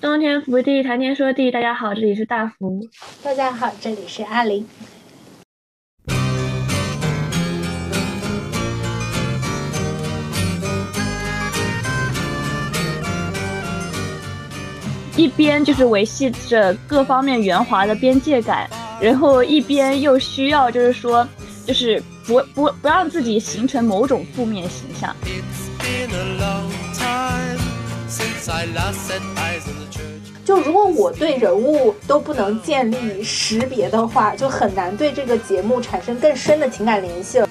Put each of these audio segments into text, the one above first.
冬天福地，谈天说地，大家好，这里是大福。大家好，这里是阿林。一边就是维系着各方面圆滑的边界感，然后一边又需要就是说，就是不不不让自己形成某种负面形象。就如果我对人物都不能建立识别的话，就很难对这个节目产生更深的情感联系了。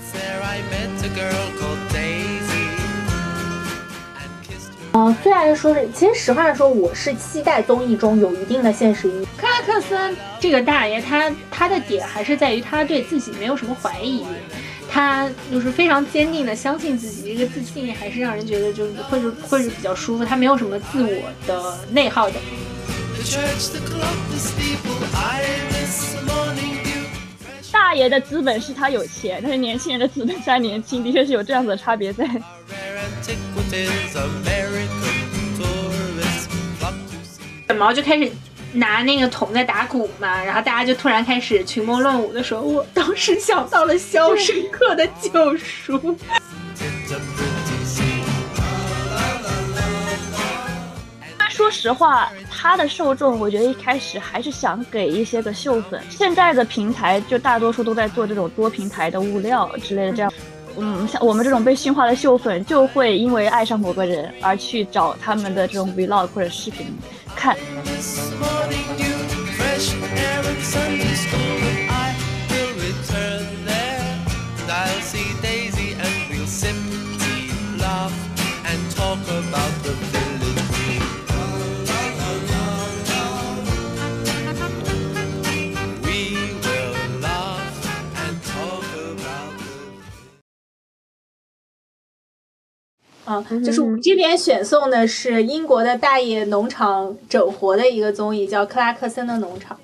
嗯，虽然说是，其实实话说，我是期待综艺中有一定的现实意义。克拉克森这个大爷，他他的点还是在于他对自己没有什么怀疑。他就是非常坚定的相信自己，这个自信还是让人觉得就是会是会是比较舒服。他没有什么自我的内耗的。大爷的资本是他有钱，但是年轻人的资本是他年轻，的确是有这样子的差别在。毛就开始。拿那个桶在打鼓嘛，然后大家就突然开始群魔乱舞的时候，我当时想到了《肖申克的救赎》。但说实话，他的受众，我觉得一开始还是想给一些个秀粉。现在的平台就大多数都在做这种多平台的物料之类的，这样，嗯，像我们这种被驯化的秀粉，就会因为爱上某个人而去找他们的这种 vlog 或者视频看。啊，就是我们这边选送的是英国的大爷农场整活的一个综艺，叫《克拉克森的农场》。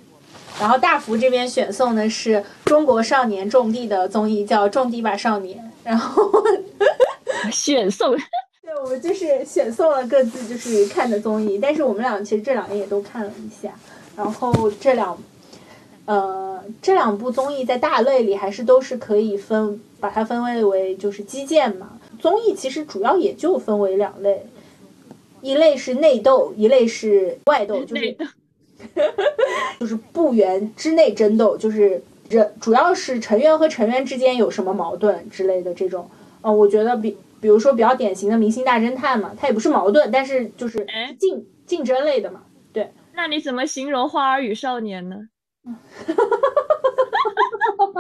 然后大福这边选送的是中国少年种地的综艺，叫《种地吧少年》。然后 选送，对，我们就是选送了各自就是看的综艺，但是我们俩其实这两年也都看了一下。然后这两，呃，这两部综艺在大类里还是都是可以分，把它分为为就是基建嘛。综艺其实主要也就分为两类，一类是内斗，一类是外斗，就是 就是部员之内争斗，就是人主要是成员和成员之间有什么矛盾之类的这种。呃，我觉得比比如说比较典型的《明星大侦探》嘛，它也不是矛盾，但是就是竞竞争类的嘛。对，那你怎么形容《花儿与少年》呢？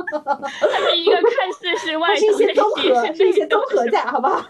它是一个看似是外，是一些综合，是一些综合在，好不好？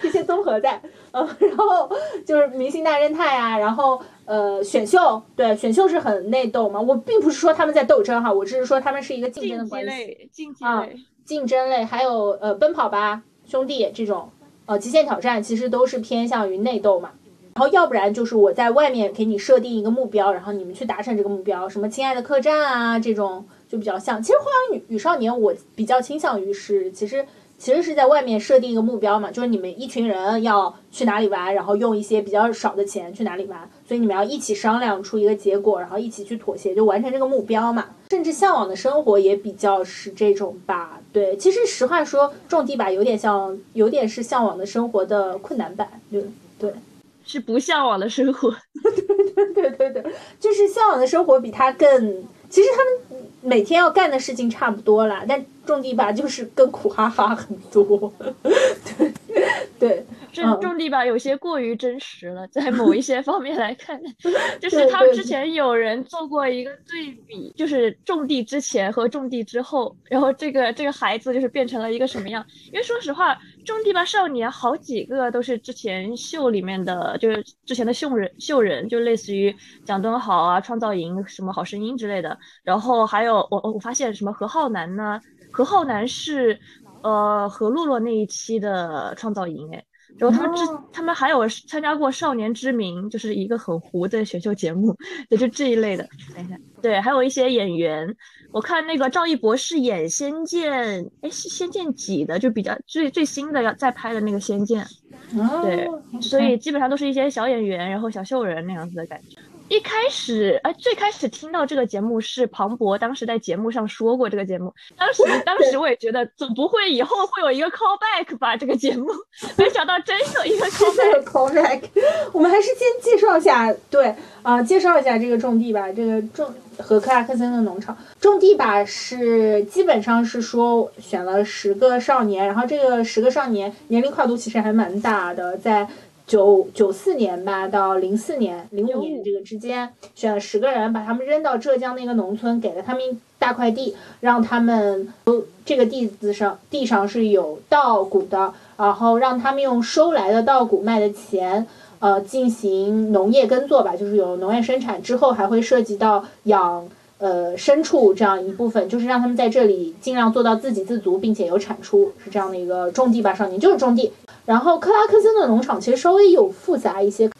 这些综合在，嗯，然后就是《明星大侦探》啊，然后呃，选秀，对，选秀是很内斗嘛。我并不是说他们在斗争哈，我只是说他们是一个竞争的关系，竞争类，竞争类，还有呃，奔跑吧兄弟这种，呃，极限挑战其实都是偏向于内斗嘛。然后要不然就是我在外面给你设定一个目标，然后你们去达成这个目标，什么亲爱的客栈啊这种。就比较像，其实《花样女与少年》，我比较倾向于是，其实其实是在外面设定一个目标嘛，就是你们一群人要去哪里玩，然后用一些比较少的钱去哪里玩，所以你们要一起商量出一个结果，然后一起去妥协，就完成这个目标嘛。甚至向往的生活也比较是这种吧。对，其实实话说，种地吧有点像，有点是向往的生活的困难版，对对，是不向往的生活。对对对对对，就是向往的生活比它更。其实他们每天要干的事情差不多啦，但种地吧就是跟苦哈哈很多。对 对，种种地吧有些过于真实了，在某一些方面来看 就是他们之前有人做过一个对比，就是种地之前和种地之后，然后这个这个孩子就是变成了一个什么样？因为说实话，种地吧少年好几个都是之前秀里面的，就是之前的秀人秀人，就类似于蒋敦豪啊、创造营、什么好声音之类的。然后还有我我发现什么何浩南呢？何浩南是，呃何洛洛那一期的创造营哎，然后他们之他们还有参加过《少年之名》，就是一个很糊的选秀节目，对，就这一类的。等一下，对，还有一些演员，我看那个赵一博是演《仙剑》，哎，《仙剑》几的，就比较最最新的要再拍的那个《仙剑》。对，所以基本上都是一些小演员，然后小秀人那样子的感觉。一开始，哎，最开始听到这个节目是庞博当时在节目上说过这个节目，当时 当时我也觉得总不会以后会有一个 callback 吧？这个节目，没想到真有一个 callback。我们还是先介绍一下，对，啊，介绍一下这个种地吧，这个种和克拉克森的农场种地吧是基本上是说选了十个少年，然后这个十个少年年龄跨度其实还蛮大的，在。九九四年吧，到零四年、零五年这个之间，选了十个人，把他们扔到浙江那个农村，给了他们一大块地，让他们这个地子上地上是有稻谷的，然后让他们用收来的稻谷卖的钱，呃，进行农业耕作吧，就是有农业生产之后，还会涉及到养呃牲畜这样一部分，就是让他们在这里尽量做到自给自足，并且有产出，是这样的一个种地吧少年，就是种地。然后克拉克森的农场其实稍微有复杂一些，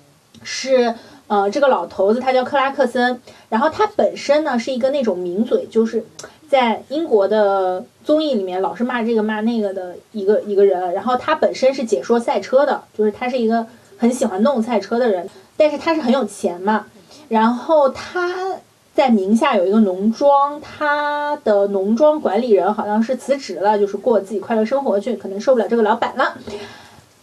是呃这个老头子他叫克拉克森，然后他本身呢是一个那种名嘴，就是在英国的综艺里面老是骂这个骂那个的一个一个人。然后他本身是解说赛车的，就是他是一个很喜欢弄赛车的人，但是他是很有钱嘛。然后他在宁夏有一个农庄，他的农庄管理人好像是辞职了，就是过自己快乐生活去，可能受不了这个老板了。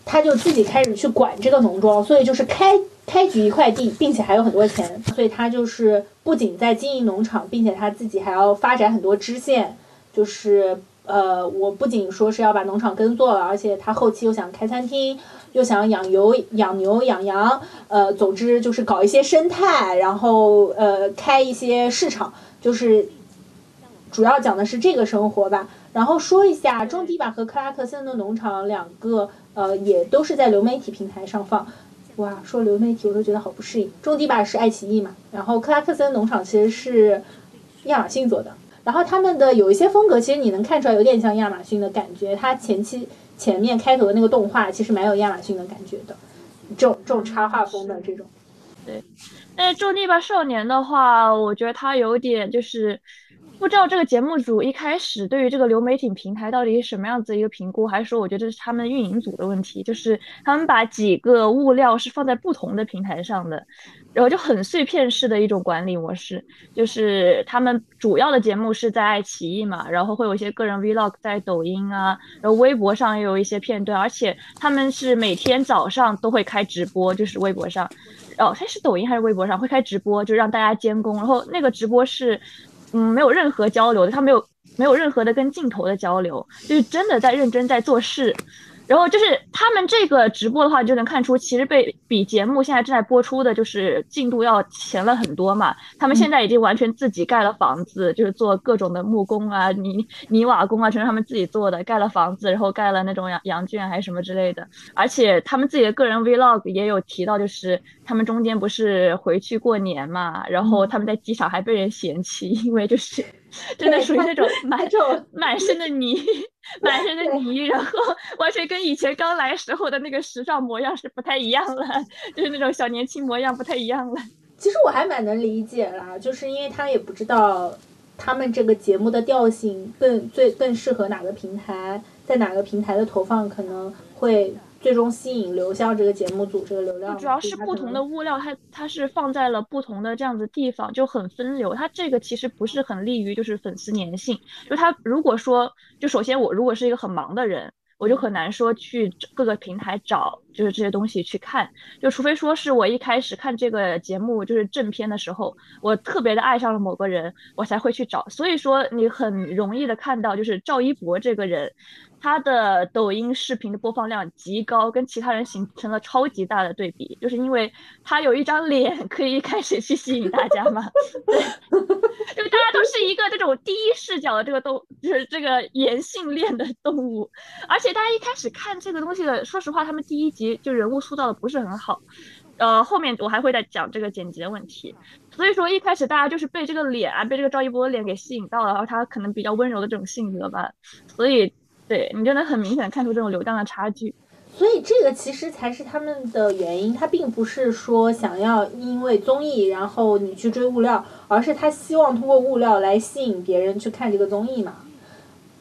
他就自己开始去管这个农庄，所以就是开开局一块地，并且还有很多钱，所以他就是不仅在经营农场，并且他自己还要发展很多支线，就是呃，我不仅说是要把农场耕作了，而且他后期又想开餐厅，又想养牛、养牛、养羊，呃，总之就是搞一些生态，然后呃，开一些市场，就是主要讲的是这个生活吧。然后说一下种地吧和克拉克森的农场两个。呃，也都是在流媒体平台上放。哇，说流媒体我都觉得好不适应。种地吧是爱奇艺嘛，然后克拉克森农场其实是亚马逊做的。然后他们的有一些风格，其实你能看出来有点像亚马逊的感觉。它前期前面开头的那个动画，其实蛮有亚马逊的感觉的，这种这种插画风的这种。对，那种地吧少年的话，我觉得它有点就是。不知道这个节目组一开始对于这个流媒体平台到底是什么样子一个评估，还是说我觉得这是他们运营组的问题，就是他们把几个物料是放在不同的平台上的，然后就很碎片式的一种管理模式，就是他们主要的节目是在爱奇艺嘛，然后会有一些个人 vlog 在抖音啊，然后微博上也有一些片段，而且他们是每天早上都会开直播，就是微博上，哦，它是抖音还是微博上？会开直播，就让大家监工，然后那个直播是。嗯，没有任何交流的，他没有没有任何的跟镜头的交流，就是真的在认真在做事。然后就是他们这个直播的话，就能看出其实被比节目现在正在播出的就是进度要前了很多嘛。他们现在已经完全自己盖了房子，就是做各种的木工啊、泥泥瓦工啊，全是他们自己做的，盖了房子，然后盖了那种羊羊圈还是什么之类的。而且他们自己的个人 vlog 也有提到，就是他们中间不是回去过年嘛，然后他们在机场还被人嫌弃，因为就是。真的属于那种 满种满身的泥，满身的泥，然后完全跟以前刚来时候的那个时尚模样是不太一样了，就是那种小年轻模样不太一样了。其实我还蛮能理解啦，就是因为他也不知道他们这个节目的调性更最更适合哪个平台，在哪个平台的投放可能会。最终吸引流向这个节目组这个流量，主要是不同的物料，它它是放在了不同的这样子地方，就很分流。它这个其实不是很利于就是粉丝粘性。就它如果说，就首先我如果是一个很忙的人，我就很难说去各个平台找就是这些东西去看。就除非说是我一开始看这个节目就是正片的时候，我特别的爱上了某个人，我才会去找。所以说你很容易的看到就是赵一博这个人。他的抖音视频的播放量极高，跟其他人形成了超级大的对比，就是因为他有一张脸可以一开始去吸引大家嘛。对，就大家都是一个这种第一视角的这个动，就是这个延性恋的动物。而且大家一开始看这个东西的，说实话，他们第一集就人物塑造的不是很好。呃，后面我还会再讲这个剪辑的问题。所以说一开始大家就是被这个脸啊，被这个赵一博的脸给吸引到了，然后他可能比较温柔的这种性格吧，所以。对你就能很明显看出这种流量的差距。所以这个其实才是他们的原因，他并不是说想要因为综艺然后你去追物料，而是他希望通过物料来吸引别人去看这个综艺嘛。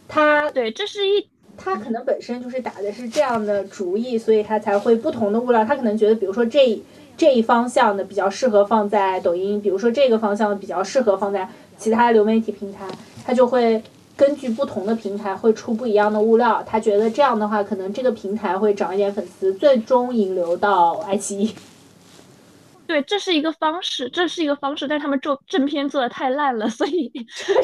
他对，这是一他可能本身就是打的是这样的主意，所以他才会不同的物料，他可能觉得，比如说这这一方向的比较适合放在抖音，比如说这个方向的比较适合放在其他流媒体平台，他就会。根据不同的平台会出不一样的物料，他觉得这样的话，可能这个平台会涨一点粉丝，最终引流到爱奇艺。对，这是一个方式，这是一个方式，但是他们正正片做的太烂了，所以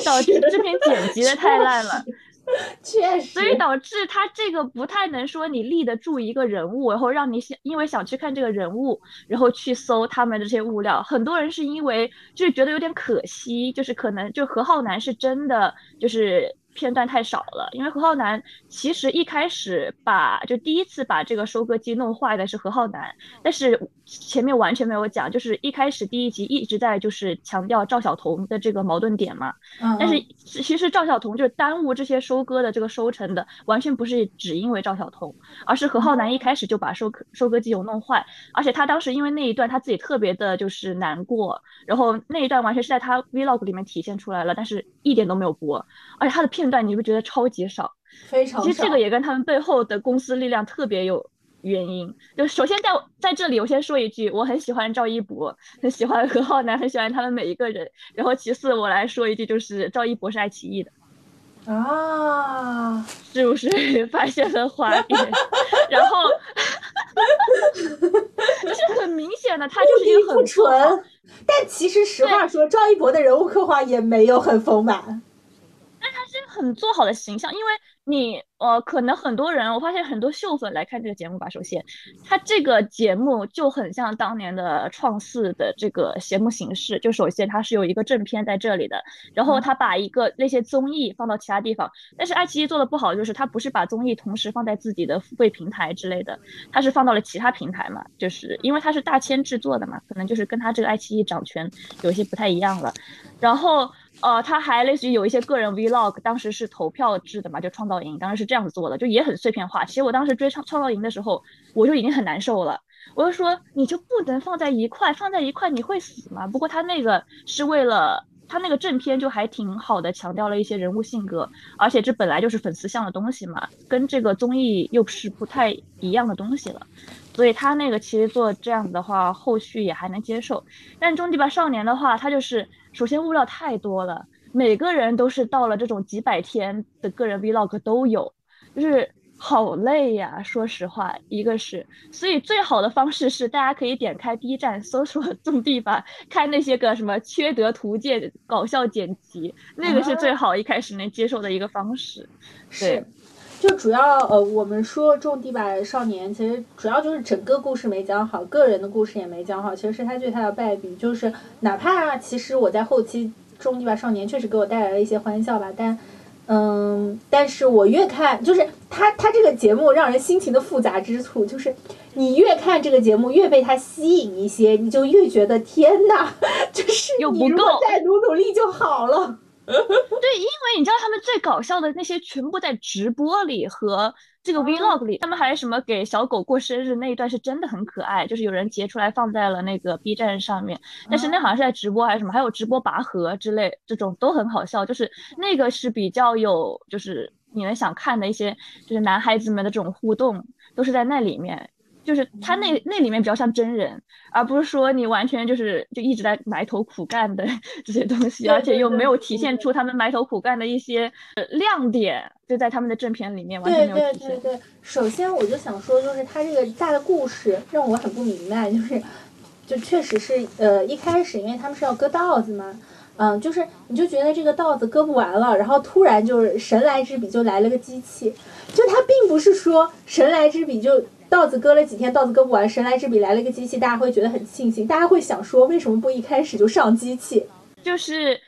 导致正片剪辑的太烂了。确实，所以导致他这个不太能说你立得住一个人物，然后让你想因为想去看这个人物，然后去搜他们这些物料。很多人是因为就是觉得有点可惜，就是可能就何浩楠是真的就是。片段太少了，因为何浩南其实一开始把就第一次把这个收割机弄坏的是何浩南，但是前面完全没有讲，就是一开始第一集一直在就是强调赵晓彤的这个矛盾点嘛，但是其实赵晓彤就是耽误这些收割的这个收成的，完全不是只因为赵晓彤，而是何浩南一开始就把收收割机有弄坏，而且他当时因为那一段他自己特别的就是难过，然后那一段完全是在他 vlog 里面体现出来了，但是一点都没有播，而且他的片。段你会觉得超级少，非常其实这个也跟他们背后的公司力量特别有原因。就首先在在这里，我先说一句，我很喜欢赵一博，很喜欢何浩南，很喜欢他们每一个人。然后其次，我来说一句，就是赵一博是爱奇艺的啊，是不是 发现了花边？然后 就是很明显的，他就是一个很纯。但其实实话说，赵一博的人物刻画也没有很丰满。但他是很做好的形象，因为你呃，可能很多人，我发现很多秀粉来看这个节目吧。首先，他这个节目就很像当年的创四的这个节目形式，就首先它是有一个正片在这里的，然后他把一个那些综艺放到其他地方。但是爱奇艺做的不好，就是他不是把综艺同时放在自己的付费平台之类的，他是放到了其他平台嘛，就是因为他是大千制作的嘛，可能就是跟他这个爱奇艺掌权有些不太一样了，然后。呃，他还类似于有一些个人 vlog，当时是投票制的嘛，就创造营当时是这样子做的，就也很碎片化。其实我当时追创创造营的时候，我就已经很难受了，我就说你就不能放在一块，放在一块你会死吗？不过他那个是为了他那个正片就还挺好的，强调了一些人物性格，而且这本来就是粉丝向的东西嘛，跟这个综艺又是不太一样的东西了，所以他那个其实做这样子的话，后续也还能接受。但终极吧少年的话，他就是。首先物料太多了，每个人都是到了这种几百天的个人 vlog 都有，就是好累呀。说实话，一个是，所以最好的方式是大家可以点开 B 站搜索“种地吧”，看那些个什么缺德图鉴、搞笑剪辑，那个是最好一开始能接受的一个方式。是。就主要呃，我们说《种地吧少年》，其实主要就是整个故事没讲好，个人的故事也没讲好，其实是他最大的败笔。就是哪怕其实我在后期《种地吧少年》确实给我带来了一些欢笑吧，但嗯，但是我越看，就是他他这个节目让人心情的复杂之处，就是你越看这个节目越被他吸引一些，你就越觉得天呐，就是你如果再努努力就好了。对，因为你知道他们最搞笑的那些全部在直播里和这个 vlog 里，他们还什么给小狗过生日那一段是真的很可爱，就是有人截出来放在了那个 B 站上面。但是那好像是在直播还是什么，还有直播拔河之类，这种都很好笑。就是那个是比较有，就是你们想看的一些，就是男孩子们的这种互动，都是在那里面。就是他那那里面比较像真人，而不是说你完全就是就一直在埋头苦干的 这些东西，而且又没有体现出他们埋头苦干的一些亮点，就在他们的正片里面完全没有体现。对对对，首先我就想说，就是他这个大的故事让我很不明白，就是就确实是呃一开始因为他们是要割稻子嘛，嗯，就是你就觉得这个稻子割不完了，然后突然就是神来之笔就来了个机器，就他并不是说神来之笔就。稻子割了几天，稻子割不完，神来之笔来了一个机器，大家会觉得很庆幸，大家会想说，为什么不一开始就上机器？就是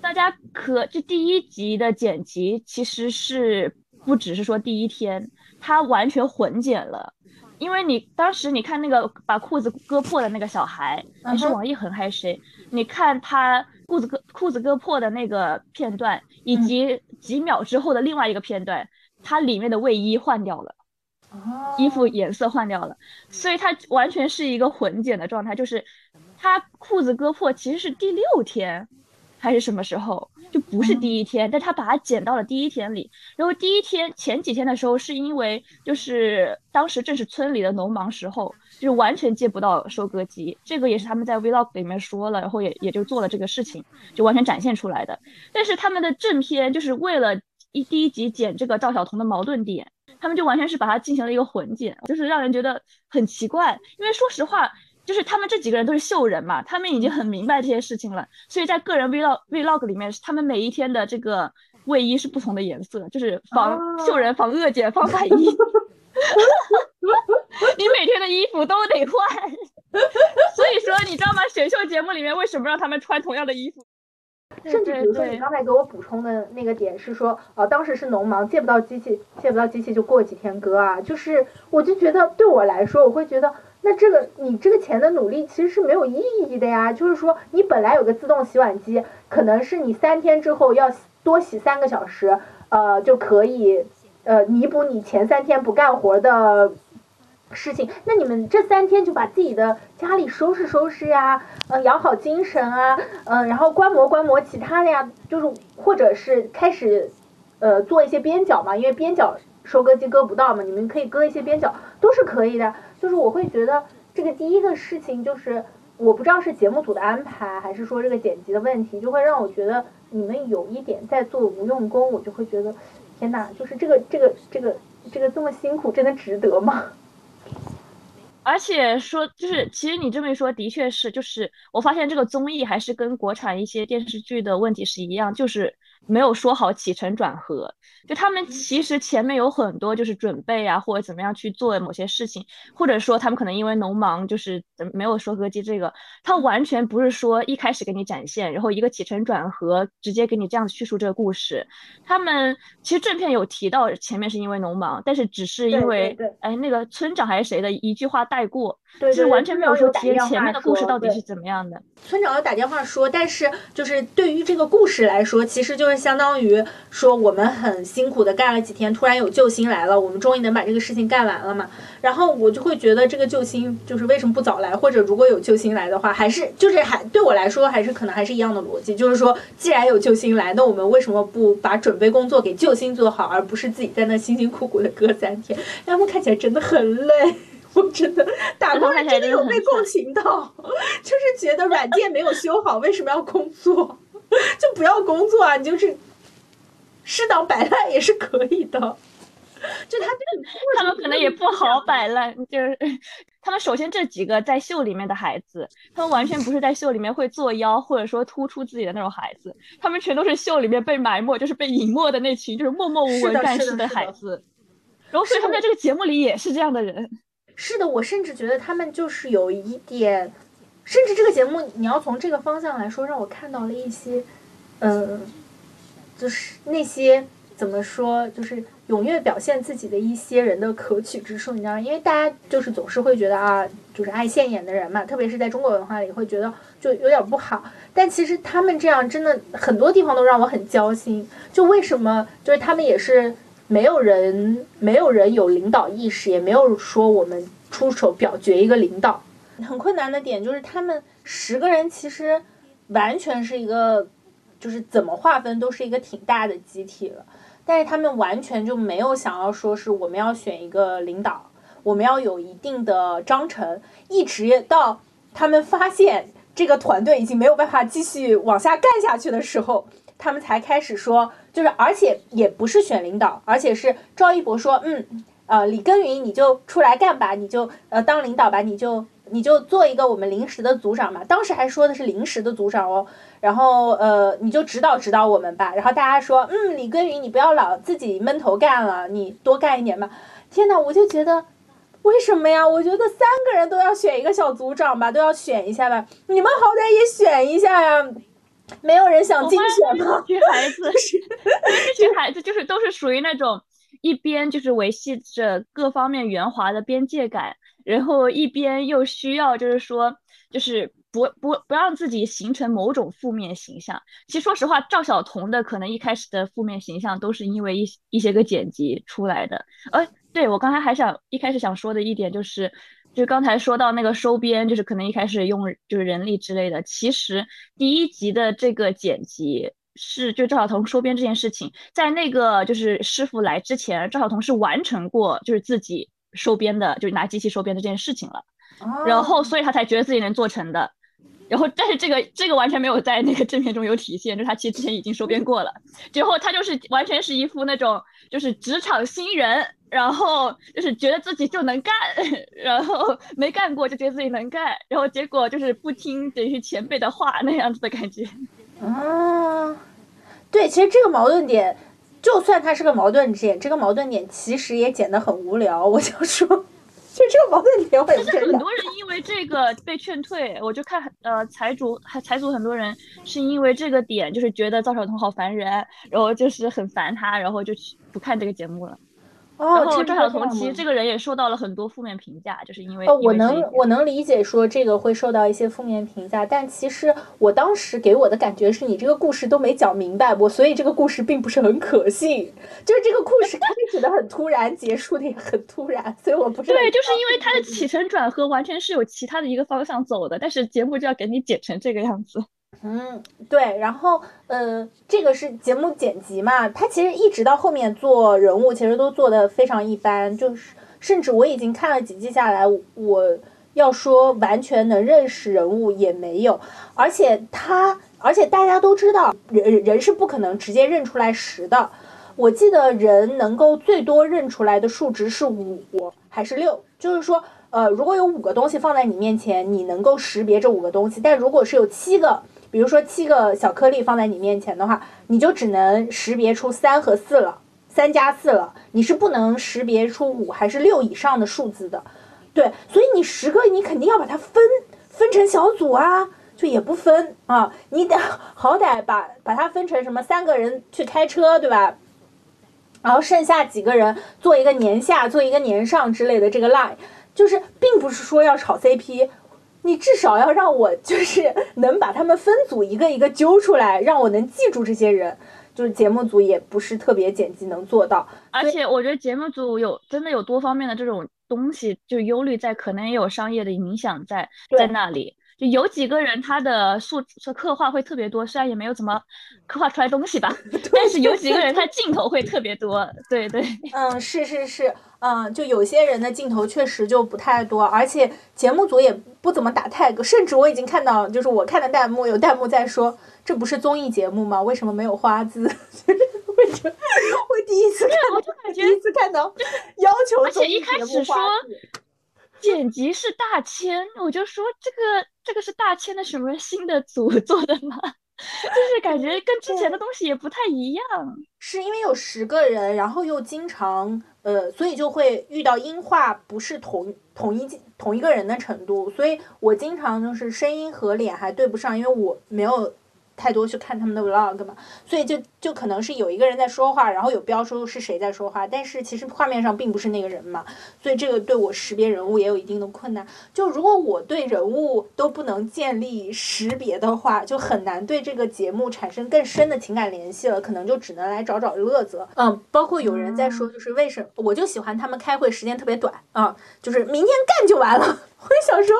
大家可这第一集的剪辑其实是不只是说第一天，它完全混剪了，因为你当时你看那个把裤子割破的那个小孩，你是王一恒还是谁？你看他裤子割裤子割破的那个片段，以及几秒之后的另外一个片段，它里面的卫衣换掉了。衣服颜色换掉了，所以他完全是一个混剪的状态，就是他裤子割破其实是第六天还是什么时候。就不是第一天，但他把它剪到了第一天里。然后第一天前几天的时候，是因为就是当时正是村里的农忙时候，就是完全借不到收割机。这个也是他们在 vlog 里面说了，然后也也就做了这个事情，就完全展现出来的。但是他们的正片就是为了一第一集剪这个赵小童的矛盾点，他们就完全是把它进行了一个混剪，就是让人觉得很奇怪。因为说实话。就是他们这几个人都是秀人嘛，他们已经很明白这些事情了，所以在个人 vlog vlog 里面，他们每一天的这个卫衣是不同的颜色，就是防秀人、防恶剪、防反衣。你每天的衣服都得换，所以说你知道吗？选秀节目里面为什么让他们穿同样的衣服？甚至比如说你刚才给我补充的那个点是说，呃，当时是农忙，借不到机器，借不到机器就过几天割啊，就是我就觉得对我来说，我会觉得。那这个你这个钱的努力其实是没有意义的呀，就是说你本来有个自动洗碗机，可能是你三天之后要多洗三个小时，呃就可以，呃弥补你前三天不干活的事情。那你们这三天就把自己的家里收拾收拾呀，嗯养好精神啊，嗯然后观摩观摩其他的呀，就是或者是开始，呃做一些边角嘛，因为边角收割机割不到嘛，你们可以割一些边角都是可以的。就是我会觉得这个第一个事情就是，我不知道是节目组的安排，还是说这个剪辑的问题，就会让我觉得你们有一点在做无用功，我就会觉得，天哪，就是这个这个这个这个这么辛苦，真的值得吗？而且说就是，其实你这么一说，的确是，就是我发现这个综艺还是跟国产一些电视剧的问题是一样，就是没有说好起承转合。就他们其实前面有很多就是准备啊，或者怎么样去做某些事情，或者说他们可能因为农忙就是没有收割机这个，他完全不是说一开始给你展现，然后一个起承转合直接给你这样叙述这个故事。他们其实正片有提到前面是因为农忙，但是只是因为哎那个村长还是谁的一句话带过，就是完全没有说前前面的故事到底是怎么样的。村长要打电话说，但是就是对于这个故事来说，其实就是相当于说我们很。辛苦的干了几天，突然有救星来了，我们终于能把这个事情干完了嘛？然后我就会觉得这个救星就是为什么不早来，或者如果有救星来的话，还是就是还对我来说还是可能还是一样的逻辑，就是说既然有救星来，那我们为什么不把准备工作给救星做好，而不是自己在那辛辛苦苦的割三天？他们看起来真的很累，我真的打工人真的有被共情到，就是觉得软件没有修好，为什么要工作？就不要工作啊，你就是。适当摆烂也是可以的，就他这个，他们可能也不好摆烂，就是他们首先这几个在秀里面的孩子，他们完全不是在秀里面会作妖或者说突出自己的那种孩子，他们全都是秀里面被埋没，就是被隐没的那群，就是默默无闻干事的孩子。然后所以他们在这个节目里也是这样的人。是的，我甚至觉得他们就是有一点，甚至这个节目你要从这个方向来说，让我看到了一些，嗯。就是那些怎么说，就是踊跃表现自己的一些人的可取之处，你知道吗？因为大家就是总是会觉得啊，就是爱现眼的人嘛，特别是在中国文化里会觉得就有点不好。但其实他们这样真的很多地方都让我很焦心。就为什么？就是他们也是没有人，没有人有领导意识，也没有说我们出手表决一个领导。很困难的点就是他们十个人其实完全是一个。就是怎么划分都是一个挺大的集体了，但是他们完全就没有想要说是我们要选一个领导，我们要有一定的章程，一直到他们发现这个团队已经没有办法继续往下干下去的时候，他们才开始说，就是而且也不是选领导，而且是赵一博说，嗯，呃，李耕耘你就出来干吧，你就呃当领导吧，你就你就做一个我们临时的组长吧，当时还说的是临时的组长哦。然后呃，你就指导指导我们吧。然后大家说，嗯，李耕耘，你不要老自己闷头干了，你多干一点吧。天哪，我就觉得，为什么呀？我觉得三个人都要选一个小组长吧，都要选一下吧。你们好歹也选一下呀。没有人想竞选吗？这群孩子，这孩子就是都是属于那种一边就是维系着各方面圆滑的边界感，然后一边又需要就是说就是。不不不让自己形成某种负面形象。其实说实话，赵晓彤的可能一开始的负面形象都是因为一一些个剪辑出来的。呃，对我刚才还想一开始想说的一点就是，就刚才说到那个收编，就是可能一开始用就是人力之类的，其实第一集的这个剪辑是就赵晓彤收编这件事情，在那个就是师傅来之前，赵晓彤是完成过就是自己收编的，就是拿机器收编的这件事情了，然后所以他才觉得自己能做成的。然后，但是这个这个完全没有在那个正片中有体现，就他其实之前已经收编过了。最后他就是完全是一副那种就是职场新人，然后就是觉得自己就能干，然后没干过就觉得自己能干，然后结果就是不听等于前辈的话那样子的感觉。啊，对，其实这个矛盾点，就算它是个矛盾点，这个矛盾点其实也剪得很无聊。我想说。就这个矛盾点，我也是很多人因为这个被劝退。我就看呃财主还财主很多人是因为这个点，就是觉得赵晓彤好烦人，然后就是很烦他，然后就不看这个节目了。哦，然后赵晓彤其实这个人也受到了很多负面评价，就是因为哦，我能我能理解说这个会受到一些负面评价，但其实我当时给我的感觉是你这个故事都没讲明白，我所以这个故事并不是很可信，就是这个故事开始的很突然，结束的也很突然，所以我不是对，就是因为它的起承转合完全是有其他的一个方向走的，但是节目就要给你剪成这个样子。嗯，对，然后呃，这个是节目剪辑嘛，他其实一直到后面做人物，其实都做的非常一般，就是甚至我已经看了几季下来，我要说完全能认识人物也没有，而且他，而且大家都知道，人人是不可能直接认出来十的，我记得人能够最多认出来的数值是五还是六，就是说，呃，如果有五个东西放在你面前，你能够识别这五个东西，但如果是有七个。比如说七个小颗粒放在你面前的话，你就只能识别出三和四了，三加四了，你是不能识别出五还是六以上的数字的。对，所以你十个你肯定要把它分分成小组啊，就也不分啊，你得好歹把把它分成什么三个人去开车，对吧？然后剩下几个人做一个年下，做一个年上之类的这个 line，就是并不是说要炒 CP。你至少要让我就是 能把他们分组一个一个揪出来，让我能记住这些人。就是节目组也不是特别剪辑能做到，而且我觉得节目组有真的有多方面的这种东西，就忧虑在，可能也有商业的影响在在那里。就有几个人他的素刻画会特别多，虽然也没有怎么刻画出来东西吧，但是有几个人他镜头会特别多。对对，嗯，是是是，嗯，就有些人的镜头确实就不太多，而且节目组也不怎么打 tag，甚至我已经看到，就是我看的弹幕有弹幕在说，这不是综艺节目吗？为什么没有花字？为什么？我第一次看，我就感觉第一次看到要求而且一开始说剪辑是大千，我就说这个。这个是大千的什么新的组 做的吗？就是感觉跟之前的东西也不太一样。是因为有十个人，然后又经常呃，所以就会遇到音画不是同同一同一个人的程度，所以我经常就是声音和脸还对不上，因为我没有。太多去看他们的 vlog 嘛，所以就就可能是有一个人在说话，然后有标出是谁在说话，但是其实画面上并不是那个人嘛，所以这个对我识别人物也有一定的困难。就如果我对人物都不能建立识别的话，就很难对这个节目产生更深的情感联系了，可能就只能来找找乐子。嗯，包括有人在说，就是为什么我就喜欢他们开会时间特别短啊，就是明天干就完了。我想说，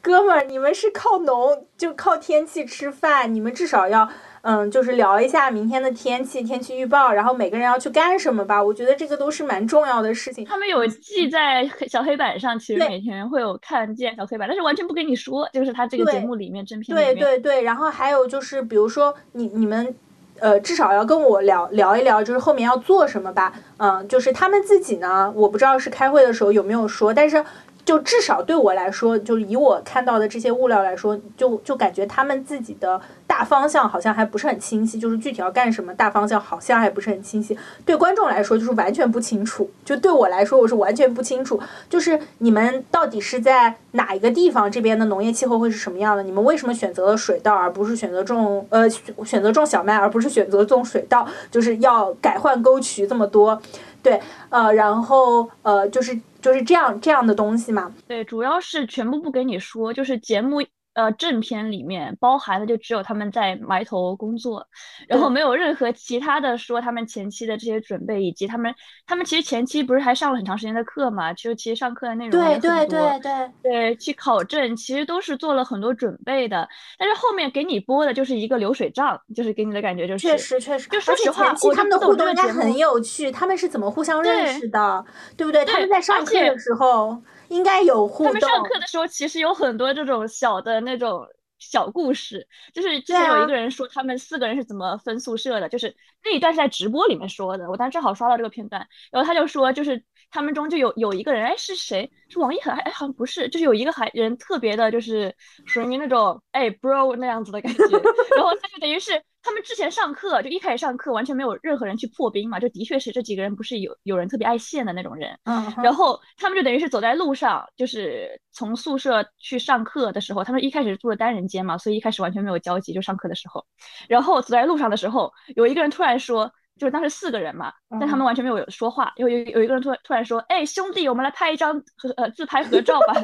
哥们儿，你们是靠农，就靠天气吃饭。你们至少要，嗯，就是聊一下明天的天气、天气预报，然后每个人要去干什么吧。我觉得这个都是蛮重要的事情。他们有记在小黑板上，其实每天会有看见小黑板，但是完全不跟你说，就是他这个节目里面正片对对对，然后还有就是，比如说你你们，呃，至少要跟我聊聊一聊，就是后面要做什么吧。嗯，就是他们自己呢，我不知道是开会的时候有没有说，但是。就至少对我来说，就是以我看到的这些物料来说，就就感觉他们自己的大方向好像还不是很清晰，就是具体要干什么，大方向好像还不是很清晰。对观众来说，就是完全不清楚。就对我来说，我是完全不清楚，就是你们到底是在哪一个地方，这边的农业气候会是什么样的？你们为什么选择了水稻，而不是选择种呃选择种小麦，而不是选择种水稻？就是要改换沟渠这么多，对，呃，然后呃，就是。就是这样这样的东西嘛？对，主要是全部不给你说，就是节目呃正片里面包含的就只有他们在埋头工作，然后没有任何其他的说他们前期的这些准备，以及他们他们其实前期不是还上了很长时间的课嘛，就其实上课的内容也对对很多。对对，对，去考证其实都是做了很多准备的，但是后面给你播的就是一个流水账，就是给你的感觉就是，确实确实，就说实话前期他们的互动应该很有趣，他们是怎么互相认识的，对不对？他们在上课的时候应该有互动。他们上课的时候其实有很多这种小的那种小故事，就是之前有一个人说他们四个人是怎么分宿舍的，就是那一段是在直播里面说的，我当时正好刷到这个片段，然后他就说就是他们中就有有一个人，哎是谁？是王一恒？哎好像不是，就是有一个还人特别的，就是属于那种哎 bro 那样子的感觉，然后他就等于是。他们之前上课就一开始上课完全没有任何人去破冰嘛，就的确是这几个人不是有有人特别爱现的那种人，嗯，然后他们就等于是走在路上，就是从宿舍去上课的时候，他们一开始住的单人间嘛，所以一开始完全没有交集，就上课的时候。然后走在路上的时候，有一个人突然说，就是当时四个人嘛，但他们完全没有说话。有有有一个人突然突然说，哎，兄弟，我们来拍一张合呃自拍合照吧。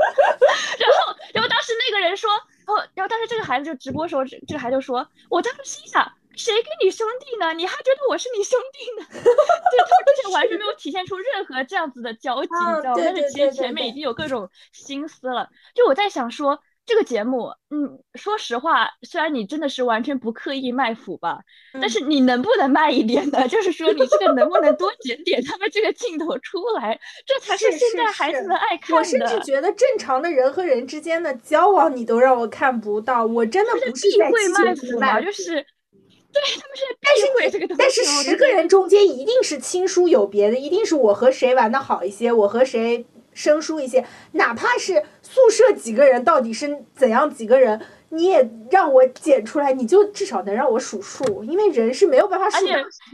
然后然后当时那个人说，然后然后当时这个孩子就直播说，这这个孩子就说，我当时心想。谁跟你兄弟呢？你还觉得我是你兄弟呢？对，他们之前完全没有体现出任何这样子的交集，啊你知道吗？对但是其实前面已经有各种心思了。就我在想说，这个节目，嗯，说实话，虽然你真的是完全不刻意卖腐吧，但嗯是你能不能卖一点呢？就是说，你这个能不能多剪点他们这个镜头出来？这才是现在孩子们爱看的我甚至。觉得正常的人和人之间的交往，你都让我看不到。我真的不是在欺卖腐嘛，就是对他们是 但是避讳这个东西。但是十个人中间一定是亲疏有别的，一定是我和谁玩的好一些，我和谁生疏一些，哪怕是宿舍几个人到底是怎样几个人，你也让我剪出来，你就至少能让我数数，因为人是没有办法数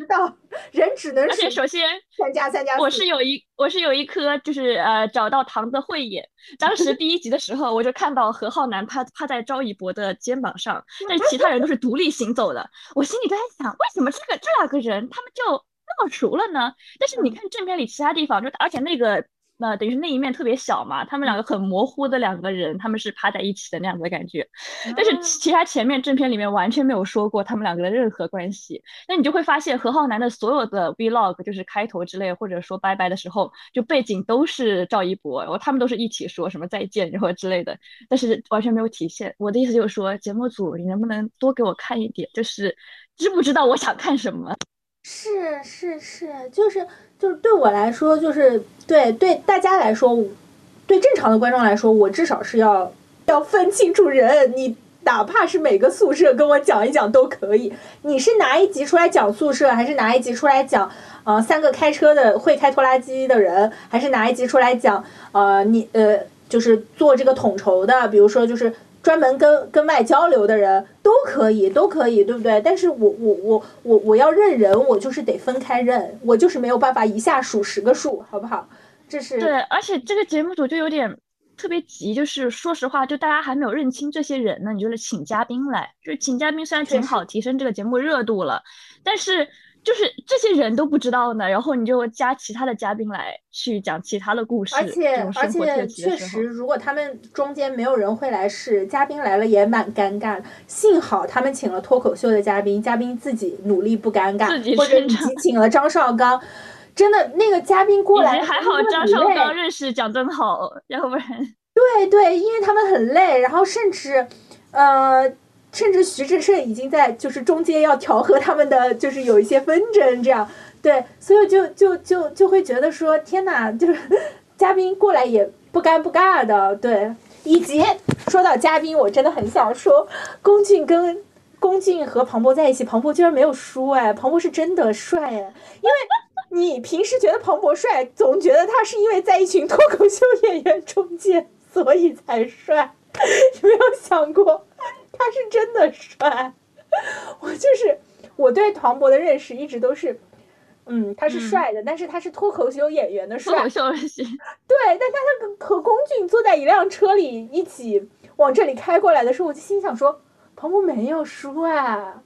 到 人只能而且数首先，三加三加四。我是有一我是有一颗就是呃找到糖的慧眼，当时第一集的时候我就看到何浩南趴趴在赵一博的肩膀上，但是其他人都是独立行走的，我心里就在想，为什么这个这两个人他们就那么熟了呢？但是你看正片里其他地方，就而且那个。呃，等于是那一面特别小嘛，他们两个很模糊的两个人，他们是趴在一起的那样子的感觉，但是嗯其其他前面正片里面完全没有说过他们两个的任何关系，那你就会发现何浩南的所有的 vlog 就是开头之类，或者说拜拜的时候，就背景都是赵一博，然后他们都是一起说什么再见然后之类的，但是完全没有体现。我的意思就是说，节目组你能不能多给我看一点，就是知不知道我想看什么？是是是，就是就是对我来说，就是对对大家来说，对正常的观众来说，我至少是要要分清楚人。你哪怕是每个宿舍跟我讲一讲都可以。你是拿一集出来讲宿舍，还是拿一集出来讲呃三个开车的会开拖拉机的人，还是拿一集出来讲呃你呃就是做这个统筹的，比如说就是。专门跟跟外交流的人都可以，都可以，对不对？但是我我我我我要认人，我就是得分开认，我就是没有办法一下数十个数，好不好？这是对，而且这个节目组就有点特别急，就是说实话，就大家还没有认清这些人呢，你就是请嘉宾来，就是请嘉宾虽然挺好，提升这个节目热度了，但是就是这些人都不知道呢，然后你就加其他的嘉宾来去讲其他的故事，而且而且确实，如果他们中间没有人会来试，嘉宾来了也蛮尴尬的。幸好他们请了脱口秀的嘉宾，嘉宾自己努力不尴尬自己，或者以撑场及请了张绍刚。真的，那个嘉宾过来还好张绍刚认识蒋敦好，要不然对对，因为他们很累，然后甚至，呃，甚至徐志胜已经在就是中间要调和他们的，就是有一些纷争这样，对，所以就就就就会觉得说，天哪，就是 嘉宾过来也不尴不尬的，对，以及说到嘉宾，我真的很想说，龚俊跟。龚俊和庞博在一起，庞博居然没有输哎，庞博是真的帅哎，因为你平时觉得庞博帅，总觉得他是因为在一群脱口秀演员中间，所以才帅。有没有想过，他是真的帅。我就是我对庞博的认识一直都是，嗯，他是嗯帅的，但是他是脱口秀演员的帅脱口。秀那些，对，但他和和龚俊坐在一辆车里一起往这里开过来的时候，我就心想说，庞博没有输啊，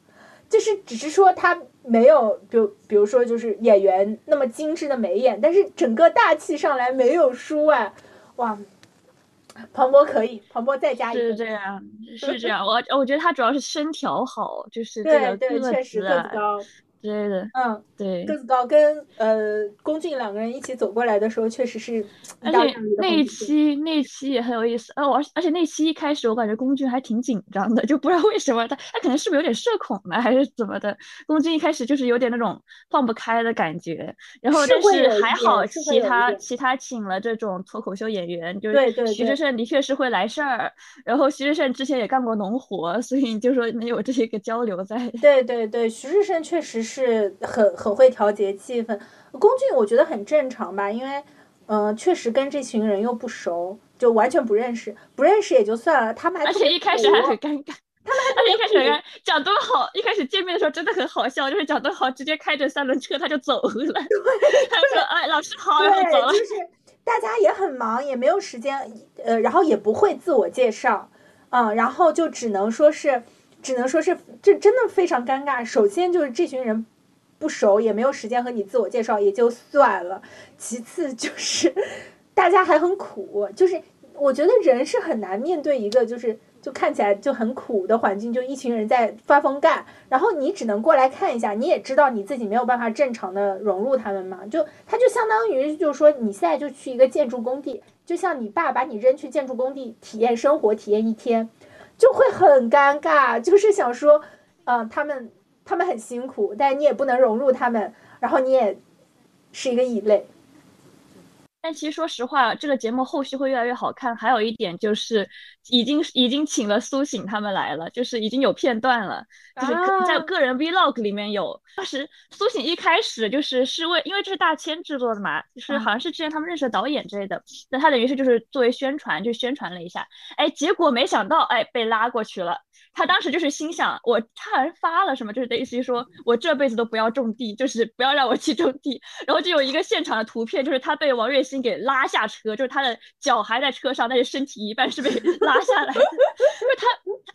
就是只是说他没有，比如比如说就是演员那么精致的眉眼，但是整个大气上来没有输啊，哇，庞博可以，庞博再加一个。是这样，是这样。我我觉得他主要是身条好，就是这个对对，确实个子高。之类的，嗯，对，个子高，跟呃龚俊两个人一起走过来的时候，确实是，而且那一期那一期也很有意思，呃，而而且那期一开始我感觉龚俊还挺紧张的，就不知道为什么他他可能是不是有点社恐呢，还是怎么的？龚俊一开始就是有点那种放不开的感觉，然后但是还好其他其他请了这种脱口秀演员，就是徐志胜的确是会来事儿，然后徐志胜之前也干过农活，所以就说能有这些个交流在。对对对，徐志胜确实是。是很很会调节气氛，龚俊我觉得很正常吧，因为，嗯，确实跟这群人又不熟，就完全不认识，不认识也就算了，他们还而且一开始还很尴尬，他们而且一开始尴蒋敦豪一开始见面的时候真的很好笑，就是蒋敦豪直接开着三轮车他就走了，他说哎老师好，然后走了，就是大家也很忙，也没有时间，呃，然后也不会自我介绍，嗯，然后就只能说是。只能说是这真的非常尴尬。首先就是这群人不熟，也没有时间和你自我介绍，也就算了。其次就是 大家还很苦，就是我觉得人是很难面对一个就是就看起来就很苦的环境，就一群人在发疯干，然后你只能过来看一下，你也知道你自己没有办法正常的融入他们嘛。就他就相当于就是说你现在就去一个建筑工地，就像你爸把你扔去建筑工地体验生活，体验一天。就会很尴尬，就是想说，嗯，他们他们很辛苦，但你也不能融入他们，然后你也是一个异类。但其实说实话，这个节目后续会越来越好看。还有一点就是，已经已经请了苏醒他们来了，就是已经有片段了，就是在个人 vlog 里面有。当时苏醒一开始就是是为，因为这是大千制作的嘛，就是好像是之前他们认识的导演之类的，那他等于是就是作为宣传就宣传了一下，哎，结果没想到哎被拉过去了。他当时就是心想，我他好像发了什么，就是类似于说我这辈子都不要种地，就是不要让我去种地。然后就有一个现场的图片，就是他被王栎鑫给拉下车，就是他的脚还在车上，但是身体一半是被 拉下来的。就是他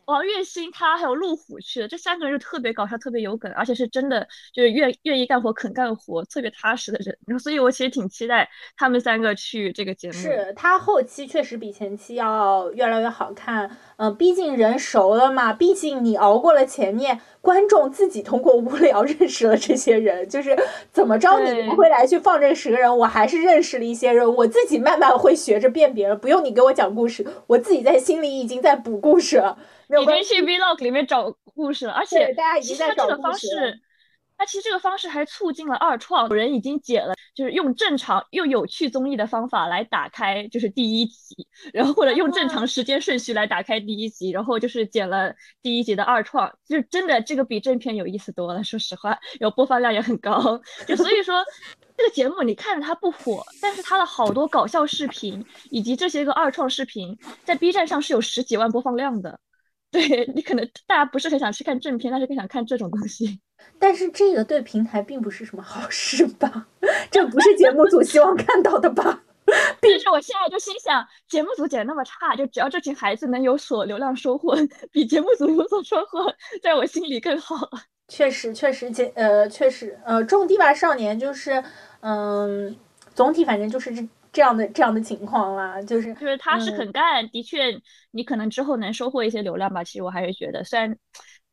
王栎鑫，他还有路虎去的，这三个人就特别搞笑，特别有梗，而且是真的就是愿愿意干活、肯干活、特别踏实的人。然后所以我其实挺期待他们三个去这个节目。是他后期确实比前期要越来越好看。嗯，毕竟人熟了嘛，毕竟你熬过了前面，观众自己通过无聊 认识了这些人，就是怎么着你不会来去放这十个人，我还是认识了一些人，我自己慢慢会学着辨别了，不用你给我讲故事，我自己在心里已经在补故事了，已经去 vlog 里面找故事了，而且大家已经在找故事。那其实这个方式还促进了二创，有人已经解了，就是用正常又有趣综艺的方法来打开，就是第一集，然后或者用正常时间顺序来打开第一集，然后就是剪了第一集的二创，就真的这个比正片有意思多了。说实话，有播放量也很高，就所以说这个节目你看着它不火，但是它的好多搞笑视频以及这些个二创视频在 B 站上是有十几万播放量的。对你可能大家不是很想去看正片，但是更想看这种东西。但是这个对平台并不是什么好事吧？这不是节目组希望看到的吧？但是我现在就心想，节目组剪那么差，就只要这群孩子能有所流量收获，比节目组有所收获，在我心里更好。确实，确实，节呃，确实，呃，种地吧少年就是，嗯，总体反正就是这这样的这样的情况啦，就是就是他是肯干，的确，你可能之后能收获一些流量吧。其实我还是觉得，虽然。